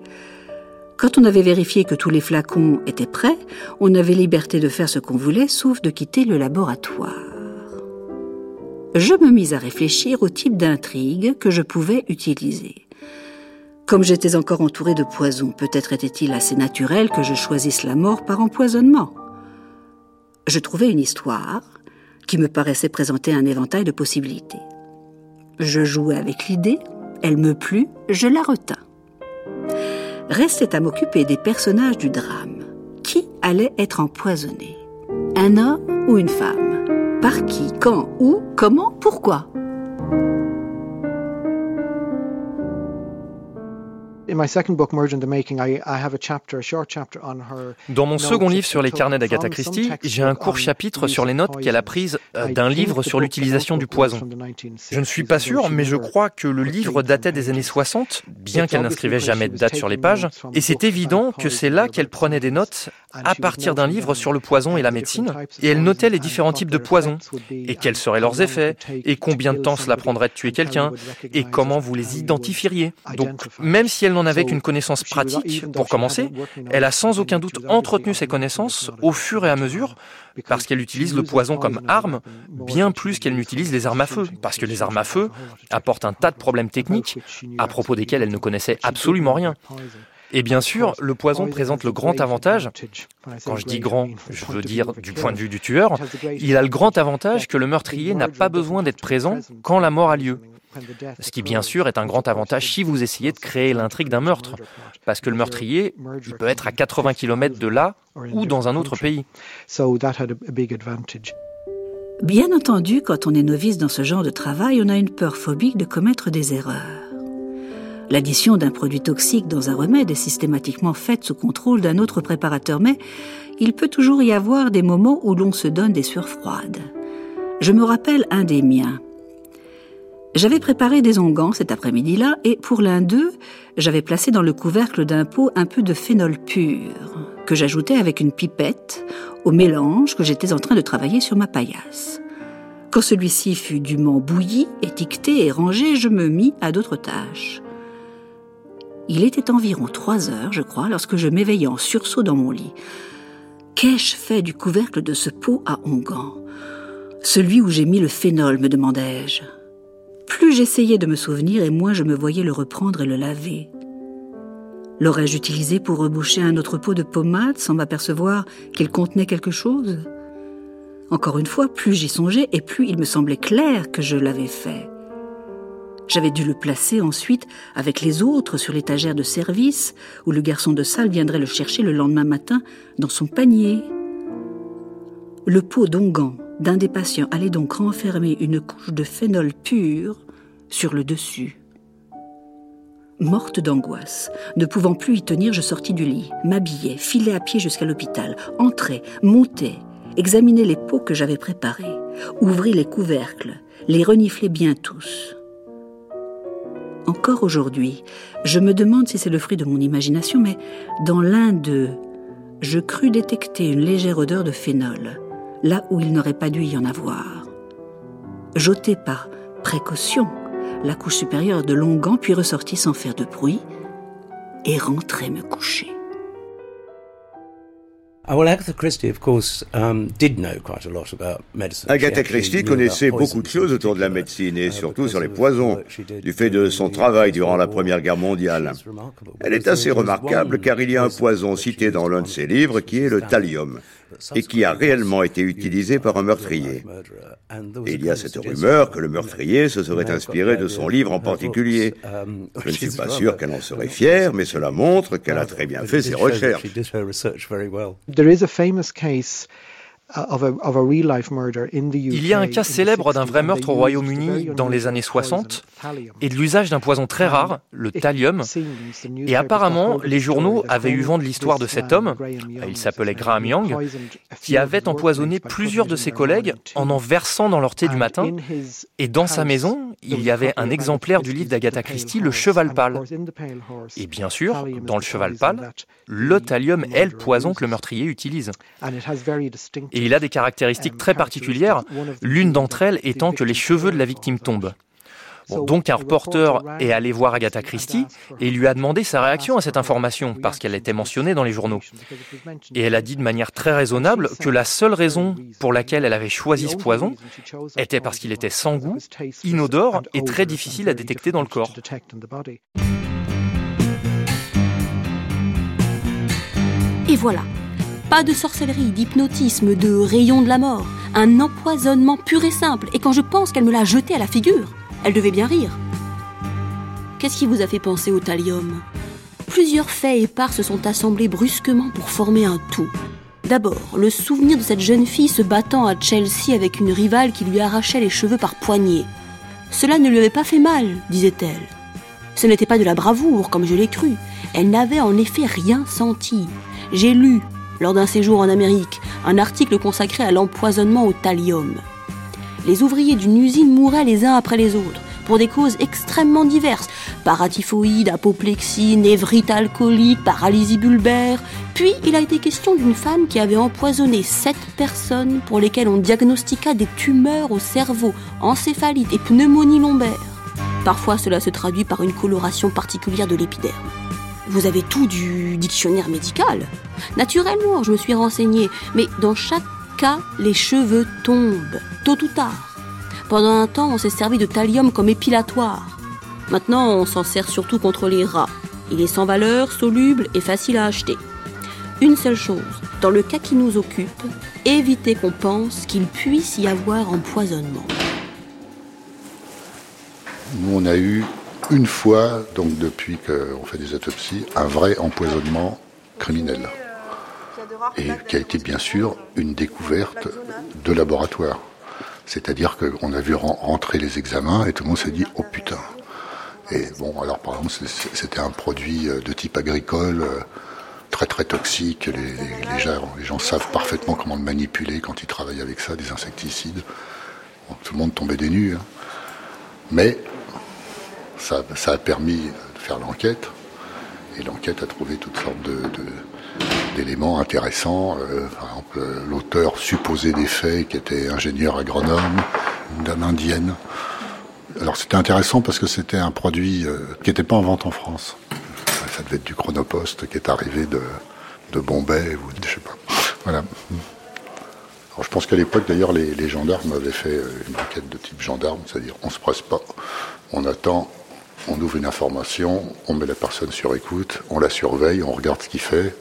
Quand on avait vérifié que tous les flacons étaient prêts, on avait liberté de faire ce qu'on voulait, sauf de quitter le laboratoire. Je me mis à réfléchir au type d'intrigue que je pouvais utiliser. Comme j'étais encore entourée de poison, peut-être était-il assez naturel que je choisisse la mort par empoisonnement. Je trouvais une histoire qui me paraissait présenter un éventail de possibilités. Je jouais avec l'idée, elle me plut, je la retins. Restait à m'occuper des personnages du drame. Qui allait être empoisonné? Un homme ou une femme? Par qui Quand Où Comment Pourquoi Dans mon second livre sur les carnets d'Agatha Christie, j'ai un court chapitre sur les notes qu'elle a prises euh, d'un livre sur l'utilisation du poison. Je ne suis pas sûr, mais je crois que le livre datait des années 60, bien qu'elle n'inscrivait jamais de date sur les pages, et c'est évident que c'est là qu'elle prenait des notes à partir d'un livre sur le poison et la médecine, et elle notait les différents types de poisons, et quels seraient leurs effets, et combien de temps cela prendrait de tuer quelqu'un, et comment vous les identifieriez. Donc, même si elle n'en avait qu'une connaissance pratique, pour commencer, elle a sans aucun doute entretenu ses connaissances au fur et à mesure, parce qu'elle utilise le poison comme arme, bien plus qu'elle n'utilise les armes à feu, parce que les armes à feu apportent un tas de problèmes techniques à propos desquels elle ne connaissait absolument rien. Et bien sûr, le poison présente le grand avantage, quand je dis grand, je veux dire du point de vue du tueur, il a le grand avantage que le meurtrier n'a pas besoin d'être présent quand la mort a lieu. Ce qui, bien sûr, est un grand avantage si vous essayez de créer l'intrigue d'un meurtre. Parce que le meurtrier, il peut être à 80 km de là ou dans un autre pays. Bien entendu, quand on est novice dans ce genre de travail, on a une peur phobique de commettre des erreurs. L'addition d'un produit toxique dans un remède est systématiquement faite sous contrôle d'un autre préparateur, mais il peut toujours y avoir des moments où l'on se donne des sueurs froides. Je me rappelle un des miens. J'avais préparé des onguents cet après-midi-là et pour l'un d'eux, j'avais placé dans le couvercle d'un pot un peu de phénol pur que j'ajoutais avec une pipette au mélange que j'étais en train de travailler sur ma paillasse. Quand celui-ci fut dûment bouilli, étiqueté et rangé, je me mis à d'autres tâches. Il était environ trois heures, je crois, lorsque je m'éveillai en sursaut dans mon lit. Qu'ai-je fait du couvercle de ce pot à onguents? Celui où j'ai mis le phénol, me demandai-je. Plus j'essayais de me souvenir et moins je me voyais le reprendre et le laver. L'aurais-je utilisé pour reboucher un autre pot de pommade sans m'apercevoir qu'il contenait quelque chose? Encore une fois, plus j'y songeais et plus il me semblait clair que je l'avais fait. J'avais dû le placer ensuite avec les autres sur l'étagère de service où le garçon de salle viendrait le chercher le lendemain matin dans son panier. Le pot d'onguent d'un des patients allait donc renfermer une couche de phénol pur sur le dessus. Morte d'angoisse, ne pouvant plus y tenir, je sortis du lit, m'habillai, filai à pied jusqu'à l'hôpital, entrai, montai, examinai les pots que j'avais préparés, ouvris les couvercles, les reniflai bien tous. Encore aujourd'hui, je me demande si c'est le fruit de mon imagination, mais dans l'un d'eux, je crus détecter une légère odeur de phénol, là où il n'aurait pas dû y en avoir. J'ôtai par précaution la couche supérieure de l'onguent, puis ressortit sans faire de bruit et rentrai me coucher. Agatha Christie connaissait beaucoup de choses autour de la médecine et surtout sur les poisons, du fait de son travail durant la Première Guerre mondiale. Elle est assez remarquable car il y a un poison cité dans l'un de ses livres qui est le thallium et qui a réellement été utilisé par un meurtrier. Et il y a cette rumeur que le meurtrier se serait inspiré de son livre en particulier. Je ne suis pas sûr qu'elle en serait fière, mais cela montre qu'elle a très bien fait ses recherches. There is a famous case Il y a un cas célèbre d'un vrai meurtre au Royaume-Uni dans les années 60 et de l'usage d'un poison très rare, le thallium. Et apparemment, les journaux avaient eu vent de l'histoire de cet homme, il s'appelait Graham Young, qui avait empoisonné plusieurs de ses collègues en en versant dans leur thé du matin. Et dans sa maison, il y avait un exemplaire du livre d'Agatha Christie, Le Cheval Pâle. Et bien sûr, dans le Cheval Pâle, le thallium est le poison que le meurtrier utilise. Et il a des caractéristiques très particulières, l'une d'entre elles étant que les cheveux de la victime tombent. donc un reporter est allé voir Agatha Christie et lui a demandé sa réaction à cette information parce qu'elle était mentionnée dans les journaux. Et elle a dit de manière très raisonnable que la seule raison pour laquelle elle avait choisi ce poison était parce qu'il était sans goût, inodore et très difficile à détecter dans le corps. Et voilà, pas de sorcellerie, d'hypnotisme, de rayon de la mort. Un empoisonnement pur et simple. Et quand je pense qu'elle me l'a jeté à la figure, elle devait bien rire. Qu'est-ce qui vous a fait penser au thallium Plusieurs faits épars se sont assemblés brusquement pour former un tout. D'abord, le souvenir de cette jeune fille se battant à Chelsea avec une rivale qui lui arrachait les cheveux par poignées. Cela ne lui avait pas fait mal, disait-elle. Ce n'était pas de la bravoure, comme je l'ai cru. Elle n'avait en effet rien senti. J'ai lu, lors d'un séjour en Amérique, un article consacré à l'empoisonnement au thallium. Les ouvriers d'une usine mouraient les uns après les autres, pour des causes extrêmement diverses paratyphoïde, apoplexie, névrite alcoolique, paralysie bulbaire. Puis il a été question d'une femme qui avait empoisonné sept personnes pour lesquelles on diagnostiqua des tumeurs au cerveau, encéphalite et pneumonie lombaire. Parfois cela se traduit par une coloration particulière de l'épiderme. Vous avez tout du dictionnaire médical. Naturellement, je me suis renseignée, mais dans chaque cas, les cheveux tombent, tôt ou tard. Pendant un temps, on s'est servi de thallium comme épilatoire. Maintenant, on s'en sert surtout contre les rats. Il est sans valeur, soluble et facile à acheter. Une seule chose, dans le cas qui nous occupe, évitez qu'on pense qu'il puisse y avoir empoisonnement. Nous, on a eu une fois, donc depuis qu'on fait des autopsies, un vrai empoisonnement criminel. Et qui a été bien sûr une découverte de laboratoire. C'est-à-dire qu'on a vu rentrer les examens et tout le monde s'est dit oh putain. Et bon, alors par exemple, c'était un produit euh, de type agricole, euh, très très toxique. Les, gens, savent parfaitement comment le manipuler quand ils travaillent avec ça, des insecticides. tout le monde tombait des nues. Hein. Mais ça, a permis de faire l'enquête. Et l'enquête a trouvé toutes sortes d'éléments intéressants. Euh, par exemple, l'auteur supposé des faits, qui était ingénieur agronome, une dame indienne. Alors c'était intéressant parce que c'était un produit euh, qui n'était pas en vente en France. Ça devait être du chronopost qui est arrivé de, Bombay ou je sais pas. Voilà. Alors je pense qu'à l'époque d'ailleurs les, les, gendarmes avaient fait euh, une enquête de type gendarme, c'est-à-dire on se presse pas, on attend, on ouvre une information, on met la personne sur écoute, on la surveille, on regarde ce qu'il fait,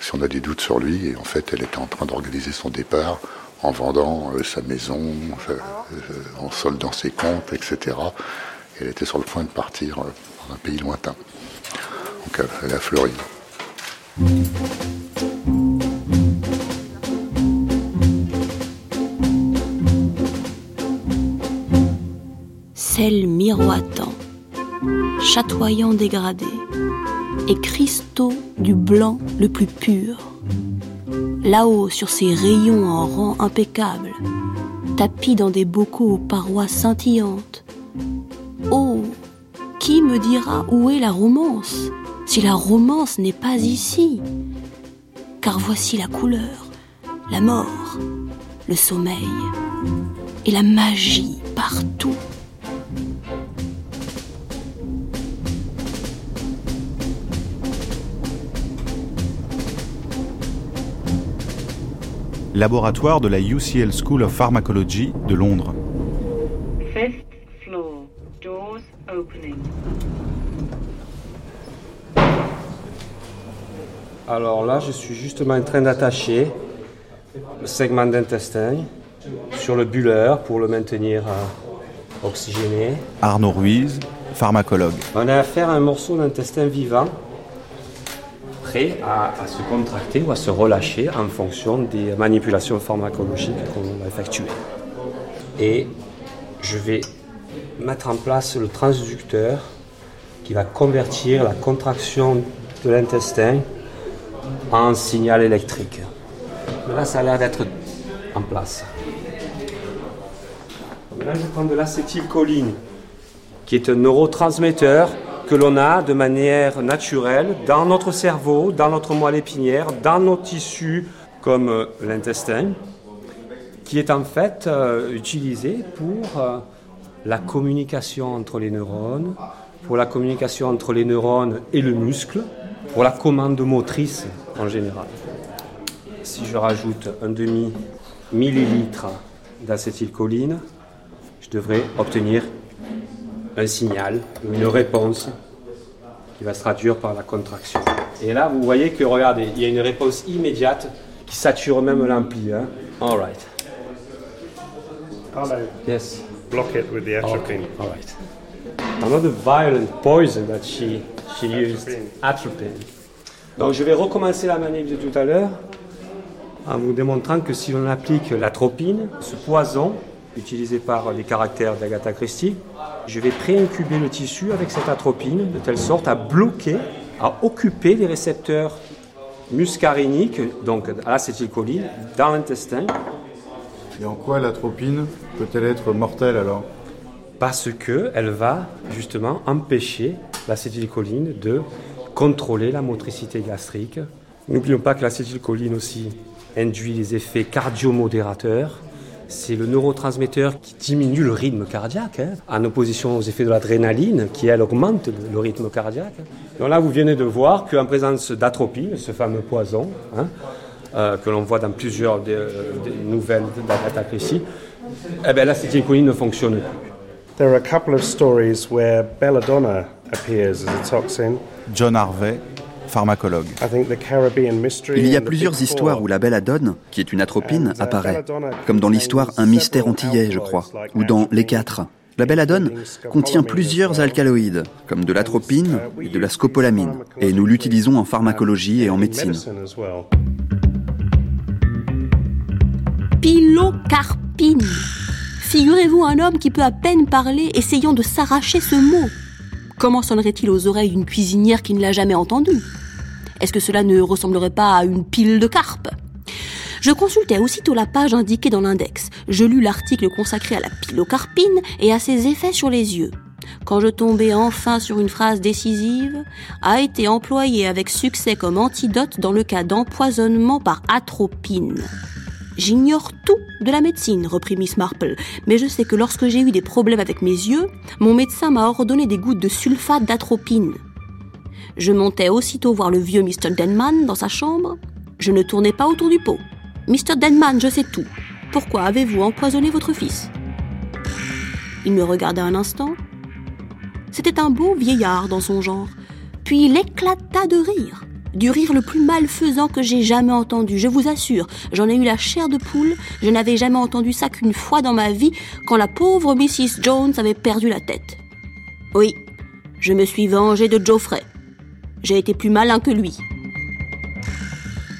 si on a des doutes sur lui, et en fait elle était en train d'organiser son départ en vendant euh, sa maison, euh, en soldant ses comptes, etc. Elle était sur le point de partir dans un pays lointain. Donc elle à Floride. Sel miroitant, chatoyant dégradé, et cristaux du blanc le plus pur. Là-haut, sur ces rayons en rang impeccable, tapis dans des bocaux aux parois scintillantes. Oh, qui me dira où est la romance, si la romance n'est pas ici? Car voici la couleur, la mort, le sommeil et la magie partout. Laboratoire de la UCL School of Pharmacology de Londres. Alors là, je suis justement en train d'attacher le segment d'intestin sur le bulleur pour le maintenir euh, oxygéné. Arnaud Ruiz, pharmacologue. On a affaire à un morceau d'intestin vivant prêt à, se contracter ou à se relâcher en fonction des manipulations pharmacologiques qu'on va effectuer. Et je vais mettre en place le transducteur qui va convertir la contraction de l'intestin en signal électrique. là, ça a l'air d'être en place. Là, je prends de l'acétylcholine, qui est un neurotransmetteur que l'on a de manière naturelle dans notre cerveau, dans notre moelle épinière, dans nos tissus comme euh, l'intestin, qui est en fait euh, utilisé pour euh, la communication entre les neurones, pour la communication entre les neurones et le muscle, pour la commande motrice en général. Si je rajoute un demi millilitre d'acétylcholine, je devrais obtenir un signal, une réponse qui va se traduire par la contraction. Et là, vous voyez que, regardez, il y a une réponse immédiate qui sature même l'ampli. Hein? All right. Hello. Yes. Block it with the atropine? All right. Another violent poison that she, she used, atropine. Donc je vais recommencer la manip de tout à l'heure en vous démontrant que si on applique l'atropine, ce poison utilisé par les caractères d'Agatha Christie, je vais préincuber le tissu avec cette atropine de telle sorte à bloquer, à occuper les récepteurs muscariniques, donc à l'acétylcholine, dans l'intestin. Et en quoi l'atropine peut-elle être mortelle alors? Parce qu'elle va justement empêcher l'acétylcholine de contrôler la motricité gastrique. N'oublions pas que l'acétylcholine aussi induit les effets cardiomodérateurs c'est le neurotransmetteur qui diminue le rythme cardiaque, hein, en opposition aux effets de l'adrénaline, qui elle augmente le rythme cardiaque. Donc là, vous venez de voir qu'en présence d'atropine, ce fameux poison, hein, euh, que l'on voit dans plusieurs des, nouvelles d'attaque ici, eh bien, l'acétylcholine ne fonctionne plus. There are a couple of stories where belladonna appears as a toxin. John Harvey, pharmacologue. Il y a plusieurs histoires où la belladone, qui est une atropine, uh, apparaît, comme dans l'histoire Un mystère antillais, je crois, ou dans Les Quatre. La belladone contient plusieurs alcaloïdes, comme de l'atropine uh, et de la scopolamine, et nous l'utilisons en pharmacologie et en médecine. Pilocarpine. Figurez-vous un homme qui peut à peine parler essayant de s'arracher ce mot. Comment sonnerait-il aux oreilles d'une cuisinière qui ne l'a jamais entendu Est-ce que cela ne ressemblerait pas à une pile de carpe je consultais aussitôt la page indiquée dans l'index. Je lus l'article consacré à la pilocarpine et à ses effets sur les yeux. Quand je tombais enfin sur une phrase décisive, a été employée avec succès comme antidote dans le cas d'empoisonnement par atropine. J'ignore tout de la médecine, reprit Miss Marple, mais je sais que lorsque j'ai eu des problèmes avec mes yeux, mon médecin m'a ordonné des gouttes de sulfate d'atropine. Je montais aussitôt voir le vieux Mr. Denman dans sa chambre. Je ne tournais pas autour du pot. Mr. Denman, je sais tout. Pourquoi avez-vous empoisonné votre fils? Il me regarda un instant. C'était un beau vieillard dans son genre. Puis il éclata de rire du rire le plus malfaisant que j'ai jamais entendu. Je vous assure, j'en ai eu la chair de poule. Je n'avais jamais entendu ça qu'une fois dans ma vie, quand la pauvre Mrs. Jones avait perdu la tête. Oui, je me suis vengé de Geoffrey. J'ai été plus malin que lui.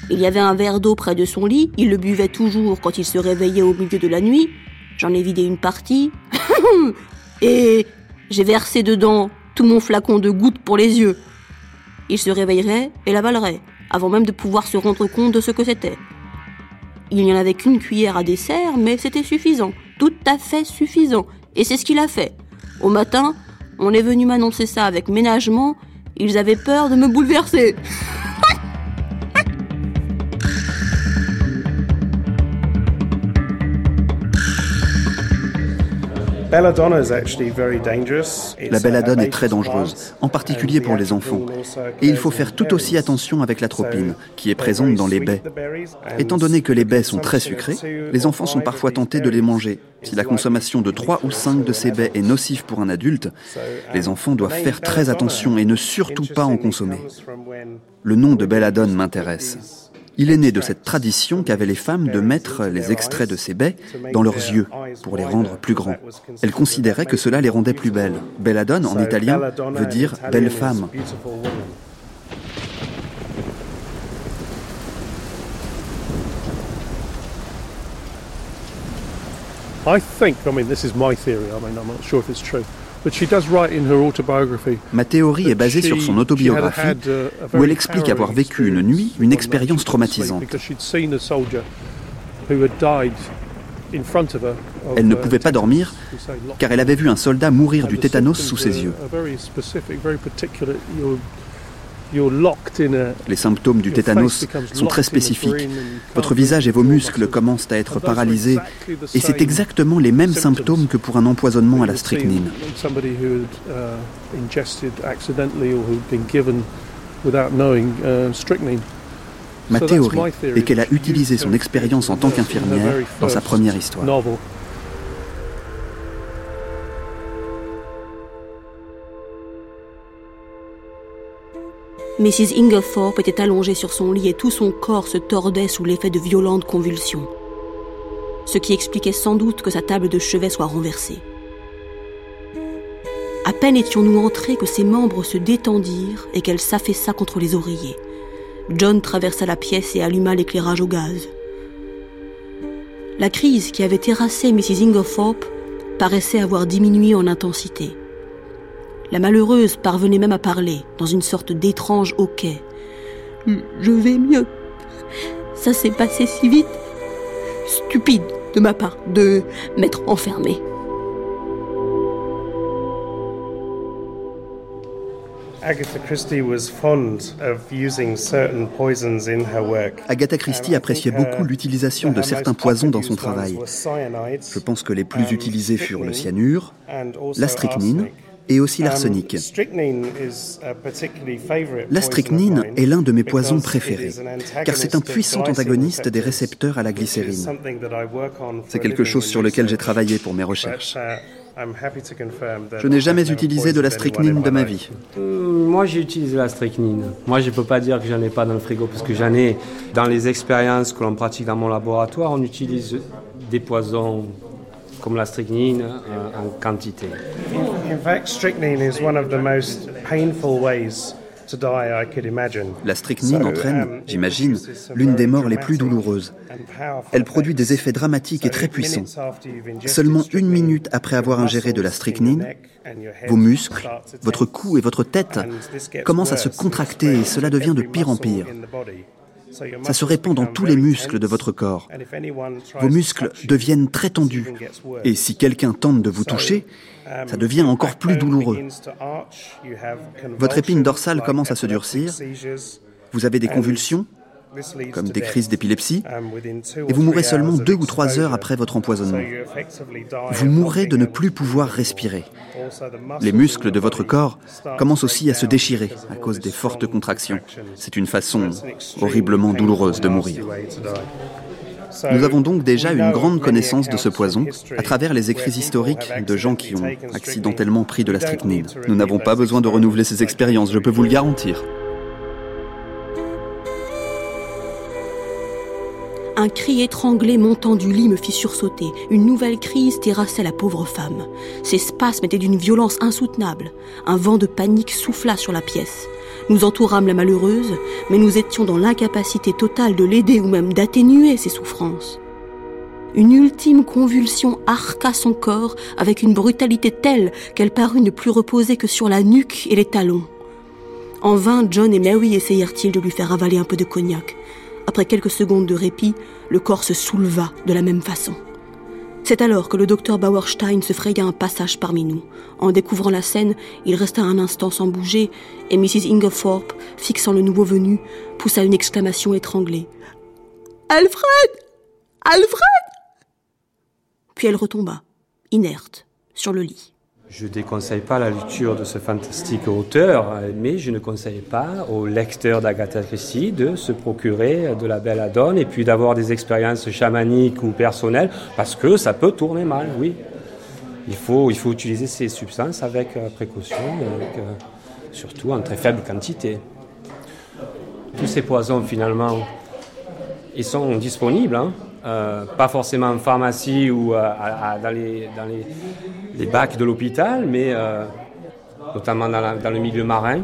Il y avait un verre d'eau près de son lit, il le buvait toujours quand il se réveillait au milieu de la nuit. J'en ai vidé une partie. [laughs] Et j'ai versé dedans tout mon flacon de gouttes pour les yeux. Il se réveillerait et l'avalerait, avant même de pouvoir se rendre compte de ce que c'était. Il n'y en avait qu'une cuillère à dessert, mais c'était suffisant, tout à fait suffisant, et c'est ce qu'il a fait. Au matin, on est venu m'annoncer ça avec ménagement, ils avaient peur de me bouleverser. La belladone est très dangereuse, en particulier pour les enfants. Et il faut faire tout aussi attention avec l'atropine, qui est présente dans les baies. Étant donné que les baies sont très sucrées, les enfants sont parfois tentés de les manger. Si la consommation de 3 ou 5 de ces baies est nocive pour un adulte, les enfants doivent faire très attention et ne surtout pas en consommer. Le nom de belladone m'intéresse. Il est né de cette tradition qu'avaient les femmes de mettre les extraits de ces baies dans leurs yeux pour les rendre plus grands. Elles considéraient que cela les rendait plus belles. Belladone en italien veut dire belle femme. I think, I mean, this is my theory. I mean, I'm not sure if it's true. Ma théorie est basée sur son autobiographie où elle explique avoir vécu une nuit une expérience traumatisante. Elle ne pouvait pas dormir car elle avait vu un soldat mourir du tétanos sous ses yeux. Les symptômes du tétanos sont très spécifiques. Votre visage et vos muscles commencent à être paralysés et c'est exactement les mêmes symptômes que pour un empoisonnement à la strychnine. Ma théorie est qu'elle a utilisé son expérience en tant qu'infirmière dans sa première histoire. Mrs. Inglethorpe était allongée sur son lit et tout son corps se tordait sous l'effet de violentes convulsions. Ce qui expliquait sans doute que sa table de chevet soit renversée. À peine étions-nous entrés que ses membres se détendirent et qu'elle s'affaissa contre les oreillers. John traversa la pièce et alluma l'éclairage au gaz. La crise qui avait terrassé Mrs. Inglethorpe paraissait avoir diminué en intensité. La malheureuse parvenait même à parler, dans une sorte d'étrange hoquet. Je vais mieux. Ça s'est passé si vite. Stupide de ma part de m'être enfermée. Agatha Christie appréciait beaucoup l'utilisation de certains poisons dans son travail. Je pense que les plus utilisés furent le cyanure, la strychnine et aussi l'arsenic. La strychnine est l'un de mes poisons préférés, car c'est un puissant antagoniste des récepteurs à la glycérine. C'est quelque chose sur lequel j'ai travaillé pour mes recherches. Je n'ai jamais utilisé de la strychnine de ma vie. Moi, j'ai utilisé la strychnine. Moi, je ne peux pas dire que j'en ai pas dans le frigo, parce que j'en ai dans les expériences que l'on pratique dans mon laboratoire. On utilise des poisons comme la strychnine en quantité. La strychnine entraîne, um, j'imagine, l'une des morts les plus douloureuses. Elle produit des effets dramatiques et très puissants. Seulement une minute après avoir ingéré de la strychnine, vos muscles, votre cou et votre tête commencent à se contracter et cela devient de pire en pire. Ça se répand dans tous les muscles de votre corps. Vos muscles deviennent très tendus. Et si quelqu'un tente de vous toucher, ça devient encore plus douloureux. Votre épine dorsale commence à se durcir. Vous avez des convulsions comme des crises d'épilepsie, et vous mourrez seulement deux ou trois heures après votre empoisonnement. Vous mourrez de ne plus pouvoir respirer. Les muscles de votre corps commencent aussi à se déchirer à cause des fortes contractions. C'est une façon horriblement douloureuse de mourir. Nous avons donc déjà une grande connaissance de ce poison à travers les écrits historiques de gens qui ont accidentellement pris de la strychnine. Nous n'avons pas besoin de renouveler ces expériences, je peux vous le garantir. Un cri étranglé montant du lit me fit sursauter. Une nouvelle crise terrassait la pauvre femme. Ses spasmes étaient d'une violence insoutenable. Un vent de panique souffla sur la pièce. Nous entourâmes la malheureuse, mais nous étions dans l'incapacité totale de l'aider ou même d'atténuer ses souffrances. Une ultime convulsion arqua son corps avec une brutalité telle qu'elle parut ne plus reposer que sur la nuque et les talons. En vain, John et Mary essayèrent-ils de lui faire avaler un peu de cognac. Après quelques secondes de répit, le corps se souleva de la même façon. C'est alors que le docteur Bauerstein se fraya un passage parmi nous. En découvrant la scène, il resta un instant sans bouger, et Mrs. Ingerthorpe, fixant le nouveau venu, poussa une exclamation étranglée. Alfred Alfred Puis elle retomba, inerte, sur le lit. Je ne déconseille pas la lecture de ce fantastique auteur, mais je ne conseille pas aux lecteurs d'Agatha Christie de se procurer de la belle adonne et puis d'avoir des expériences chamaniques ou personnelles, parce que ça peut tourner mal, oui. Il faut, il faut utiliser ces substances avec euh, précaution, euh, surtout en très faible quantité. Tous ces poisons, finalement, ils sont disponibles. Hein. Euh, pas forcément en pharmacie ou euh, dans, les, dans les, bacs de l'hôpital, mais euh, notamment dans, dans, le milieu marin,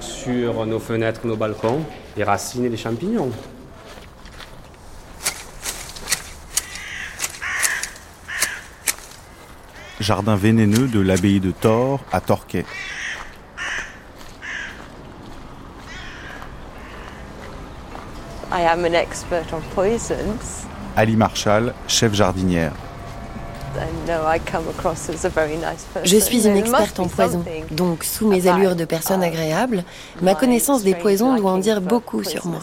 sur nos fenêtres, nos balcons, les racines et les champignons. Jardin vénéneux de l'abbaye de Thor à Torquay. I am an expert on poisons. Ali Marshall, chef jardinière. Je suis une experte en poison, donc sous mes allures de personne agréable, ma connaissance des poisons doit en dire beaucoup sur moi.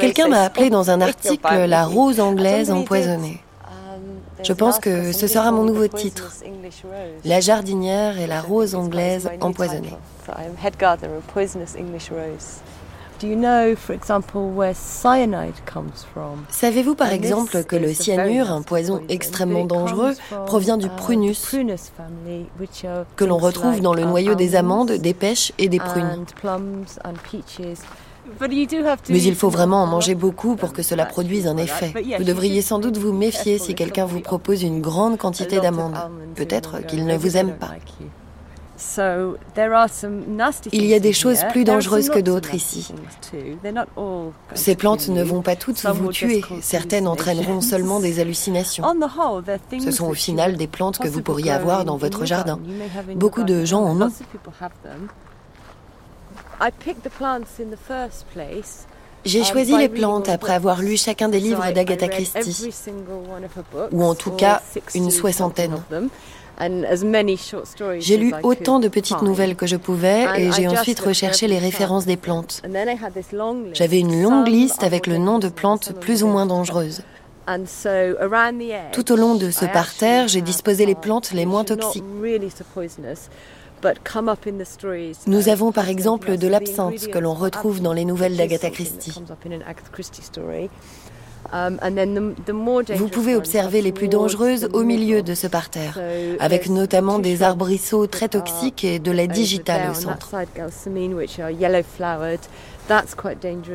Quelqu'un m'a appelé dans un article la rose anglaise empoisonnée. Je pense que ce sera mon nouveau titre, La jardinière et la rose anglaise empoisonnée. Savez-vous par exemple que le cyanure, un poison extrêmement dangereux, provient du uh, prunus, que l'on retrouve dans le noyau des amandes, des pêches et des prunes mais il faut vraiment en manger beaucoup pour que cela produise un effet. Vous devriez sans doute vous méfier si quelqu'un vous propose une grande quantité d'amandes. Peut-être qu'il ne vous aime pas. Il y a des choses plus dangereuses que d'autres ici. Ces plantes ne vont pas toutes vous tuer. Certaines entraîneront seulement des hallucinations. Ce sont au final des plantes que vous pourriez avoir dans votre jardin. Beaucoup de gens en ont. J'ai choisi les plantes après avoir lu chacun des livres d'Agatha Christie, ou en tout cas une soixantaine. J'ai lu autant de petites nouvelles que je pouvais et j'ai ensuite recherché les références des plantes. J'avais une longue liste avec le nom de plantes plus ou moins dangereuses. Tout au long de ce parterre, j'ai disposé les plantes les moins toxiques. Nous avons par exemple de l'absinthe que l'on retrouve dans les nouvelles d'Agatha Christie. Um, Vous pouvez observer les plus dangereuses au milieu de ce parterre, avec notamment des arbrisseaux très toxiques et de la digitale au centre.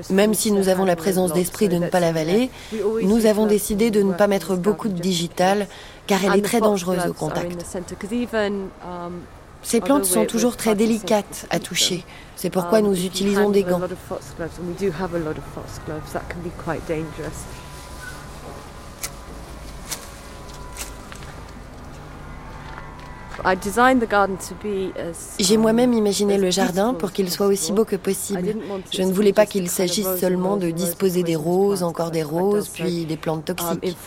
Même si nous avons la présence d'esprit de ne pas l'avaler, nous avons décidé de ne pas mettre beaucoup de digital car elle est très dangereuse au contact. Um, Ces plantes sont toujours très délicates à toucher. C'est pourquoi nous utilisons des gants. J'ai moi-même imaginé le jardin pour qu'il soit aussi beau que possible. Je ne voulais pas qu'il s'agisse seulement de disposer des roses, encore des roses, puis des plantes toxiques.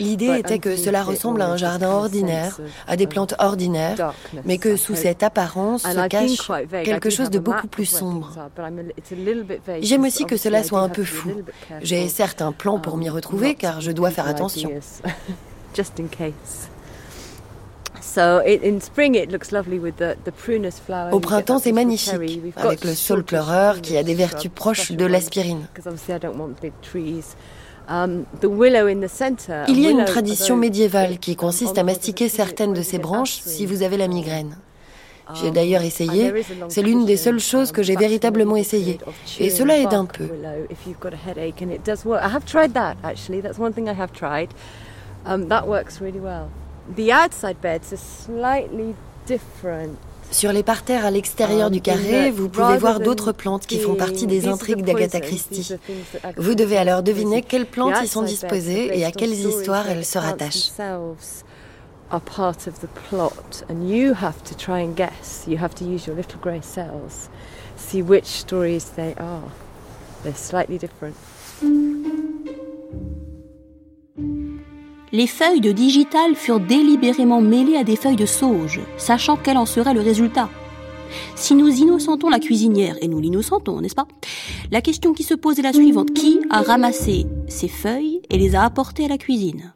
L'idée était que cela ressemble à un jardin ordinaire, à des plantes ordinaires, mais que sous cette apparence se cache quelque chose de beaucoup plus sombre. J'aime aussi que cela soit un peu fou. J'ai certes un plan pour m'y retrouver car je dois faire attention. Au printemps, c'est magnifique, avec le saule pleureur qui a des vertus proches de l'aspirine. Um, Il y a une tradition médiévale qui consiste à mastiquer certaines de ces branches si vous avez la migraine. J'ai d'ailleurs essayé. C'est l'une des seules choses que j'ai véritablement essayé. Et cela aide un peu. Sur les parterres à l'extérieur du carré, vous pouvez voir d'autres plantes qui font partie des intrigues d'Agatha Christie. Vous devez alors deviner quelles plantes y sont disposées et à quelles histoires elles se rattachent. Les feuilles de digital furent délibérément mêlées à des feuilles de sauge, sachant quel en serait le résultat. Si nous innocentons la cuisinière, et nous l'innocentons, n'est-ce pas? La question qui se pose est la suivante. Qui a ramassé ces feuilles et les a apportées à la cuisine?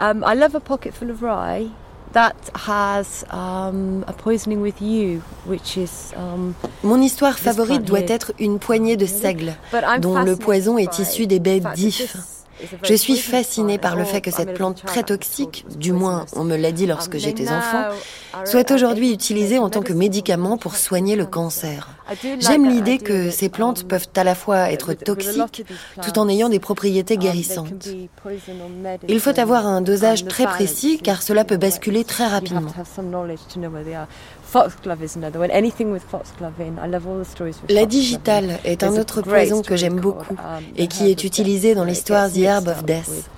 Um, I love a pocket full of rye that has um, a poisoning with you, which is. Um, Mon histoire favorite doit être une poignée de seigle, dont le poison est issu des baies d'if. Je suis fascinée par le fait que cette plante très toxique, du moins on me l'a dit lorsque j'étais enfant, soit aujourd'hui utilisée en tant que médicament pour soigner le cancer. J'aime l'idée que ces plantes peuvent à la fois être toxiques tout en ayant des propriétés guérissantes. Il faut avoir un dosage très précis car cela peut basculer très rapidement. La digitale est un autre poison que j'aime beaucoup et qui est utilisé dans l'histoire The Herb of Death.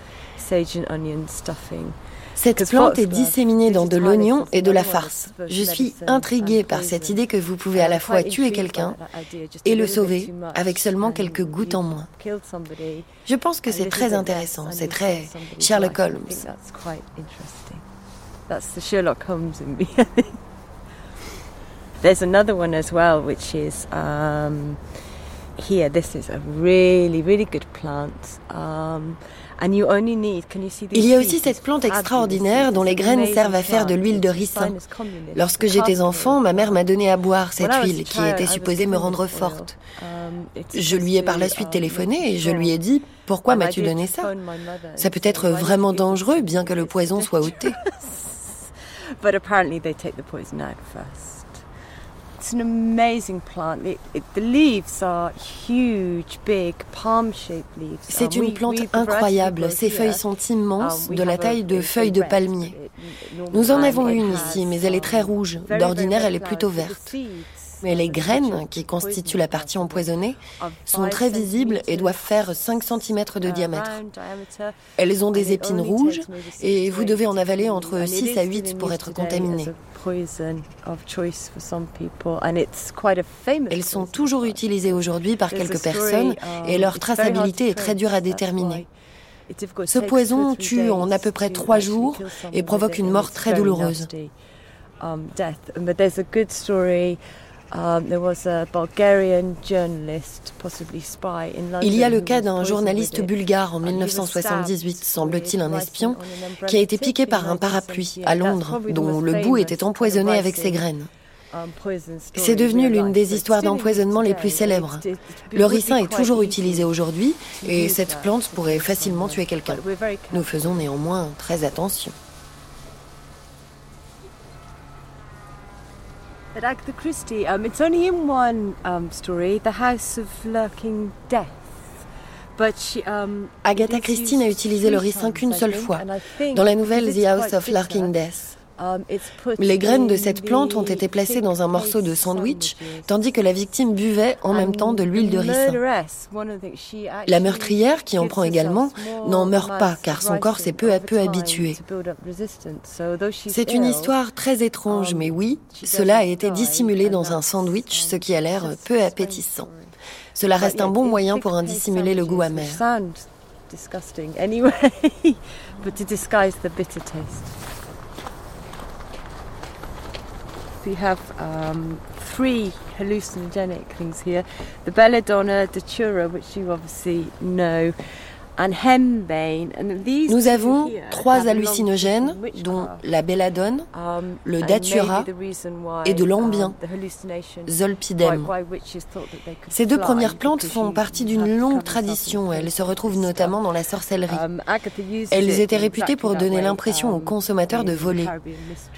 Cette plante est disséminée dans de l'oignon et de la farce. Je suis intriguée par cette idée que vous pouvez à la fois tuer quelqu'un et le sauver avec seulement quelques gouttes en moins. Je pense que c'est très intéressant, c'est très Sherlock Holmes. [laughs] There's another one as well, which is um, here. This is a really, really good plant. Um, Il y a aussi cette plante extraordinaire dont les graines servent à faire de l'huile de ricin. Lorsque j'étais enfant, ma mère m'a donné à boire cette huile qui était supposée me rendre forte. Um, je lui ai par la suite téléphoné et je lui ai dit Pourquoi m'as-tu donné ça? Ça peut être vraiment dangereux, bien que le poison soit ôté. [laughs] The. C'est une plante incroyable. Ses feuilles sont immenses, de la taille de feuilles de palmier. Nous en avons une ici, mais elle est très rouge. D'ordinaire, elle est plutôt verte. Mais les graines, qui constituent la partie empoisonnée, sont très visibles et doivent faire 5 cm de diamètre. Elles ont des épines rouges et vous devez en avaler entre 6 à 8 pour être contaminé. Elles sont toujours utilisées aujourd'hui par quelques personnes et leur traçabilité est très dure à déterminer. Ce poison tue en à peu près trois jours et provoque une mort très douloureuse. Il y a le cas d'un journaliste bulgare en 1978, semble-t-il un espion, qui a été piqué par un parapluie à Londres, dont le bout était empoisonné avec ses graines. Um, C'est devenu l'une des histoires d'empoisonnement les plus célèbres. Le ricin est toujours utilisé aujourd'hui et cette plante pourrait facilement tuer quelqu'un. Nous faisons néanmoins très attention. At Agatha Christie, um, it's only in one um, story, The House of Lurking Death. Um, Agatha Christie n'a utilisé le ricin qu'une seule fois, dans la nouvelle The House of Lurking Death. Um, Les graines de cette plante ont été placées dans un morceau de sandwich, tandis que la victime buvait en même temps de l'huile de ricin. La meurtrière, qui en prend également, n'en meurt pas car son corps s'est peu à peu habitué. C'est une histoire très étrange, mais oui, cela a été dissimulé dans un sandwich, ce qui a l'air peu appétissant. Cela reste un bon moyen pour en dissimuler le goût amer. [laughs] we have um, three hallucinogenic things here. The belladonna, datura, which you obviously know, Nous avons trois hallucinogènes, dont la belladone, um, le datura et de l'ambien, um, zolpidem. Ces deux premières plantes font partie d'une longue tradition. Elles se retrouvent notamment dans la sorcellerie. Um, Elles étaient réputées pour donner l'impression aux consommateurs de voler.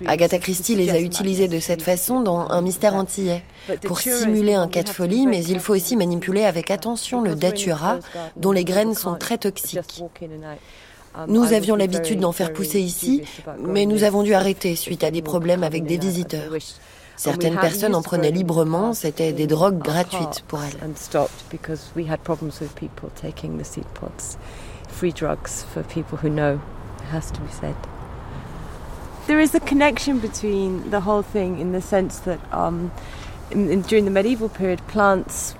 Agatha Christie les a utilisées de cette façon dans Un mystère antillais, pour simuler un cas de folie, mais il faut aussi manipuler avec attention le datura, dont les graines sont très toxiques. Nous avions l'habitude d'en faire pousser ici, mais nous avons dû [laughs] arrêter suite à des problèmes avec des visiteurs. Certaines personnes en prenaient librement, c'était des drogues gratuites pour elles. There is a connection between the whole thing in the sense that um, during the medieval period, plants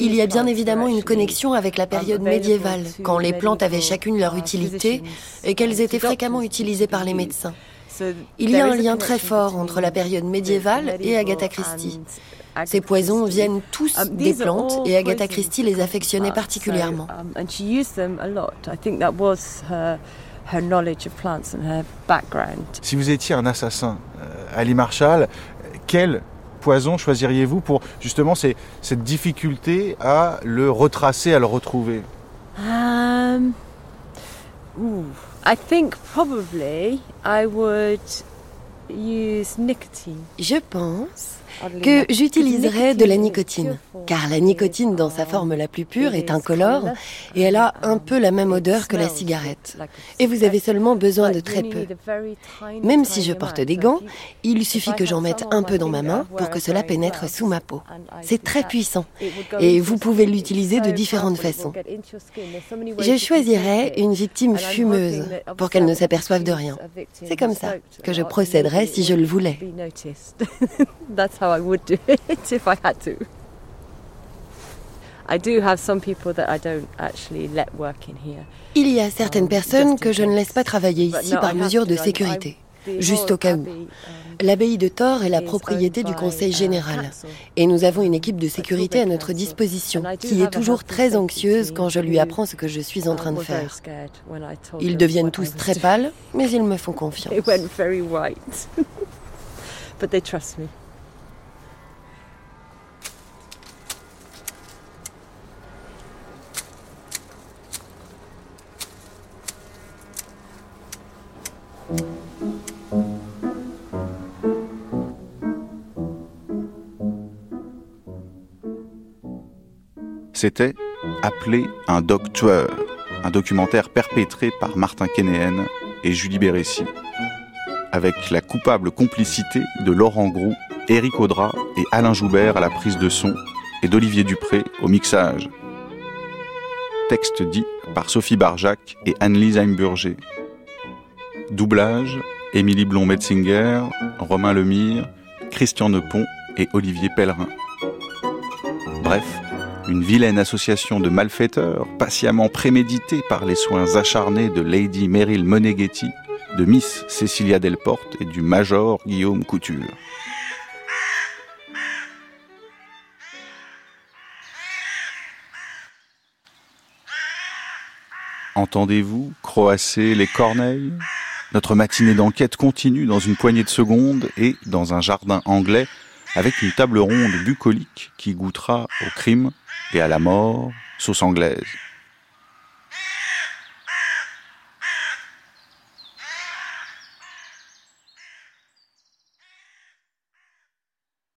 il y a bien évidemment une connexion avec la période médiévale, quand les plantes avaient chacune leur utilité et qu'elles étaient fréquemment utilisées par les médecins. Il y a un lien très fort entre la période médiévale et Agatha Christie. Ces poisons viennent tous um, des plantes et Agatha Christie les affectionnait particulièrement. Si vous étiez un assassin, euh, Ali Marshall, quel poison choisiriez-vous pour justement cette difficulté à le retracer, à le retrouver? Um, I think probably I would use nicotine. Je pense que j'utiliserai de la nicotine, car la nicotine dans sa forme la plus pure est incolore et elle a un peu la même odeur que la cigarette. Et vous avez seulement besoin de très peu. Même si je porte des gants, il suffit que j'en mette un peu dans ma main pour que cela pénètre sous ma peau. C'est très puissant et vous pouvez l'utiliser de différentes façons. Je choisirais une victime fumeuse pour qu'elle ne s'aperçoive de rien. C'est comme ça que je procéderais si je le voulais. How I would do [laughs] it if I had to. I do have some people that I don't actually let work in here. Il y a certaines personnes que je ne laisse pas travailler ici par mesure de sécurité, juste au cas où. L'abbaye de Thor est la propriété du Conseil général et nous avons une équipe de sécurité à notre disposition qui est toujours très anxieuse quand je lui apprends ce que je suis en train de faire. Ils deviennent tous très pâles, mais ils me font [laughs] confiance. [laughs] C'était Appelé un docteur, un documentaire perpétré par Martin Kénéen et Julie Bérécy, avec la coupable complicité de Laurent Groux, Éric Audra et Alain Joubert à la prise de son et d'Olivier Dupré au mixage. Texte dit par Sophie Barjac et Anne-Lise Heimburger. Doublage Émilie Blond-Metzinger, Romain Lemire, Christian Nepont et Olivier Pellerin. Bref, une vilaine association de malfaiteurs, patiemment préméditée par les soins acharnés de Lady Meryl Moneghetti, de Miss Cecilia Delporte et du Major Guillaume Couture. Entendez-vous croasser les corneilles? Notre matinée d'enquête continue dans une poignée de secondes et dans un jardin anglais avec une table ronde bucolique qui goûtera au crime à la mort, sauce anglaise.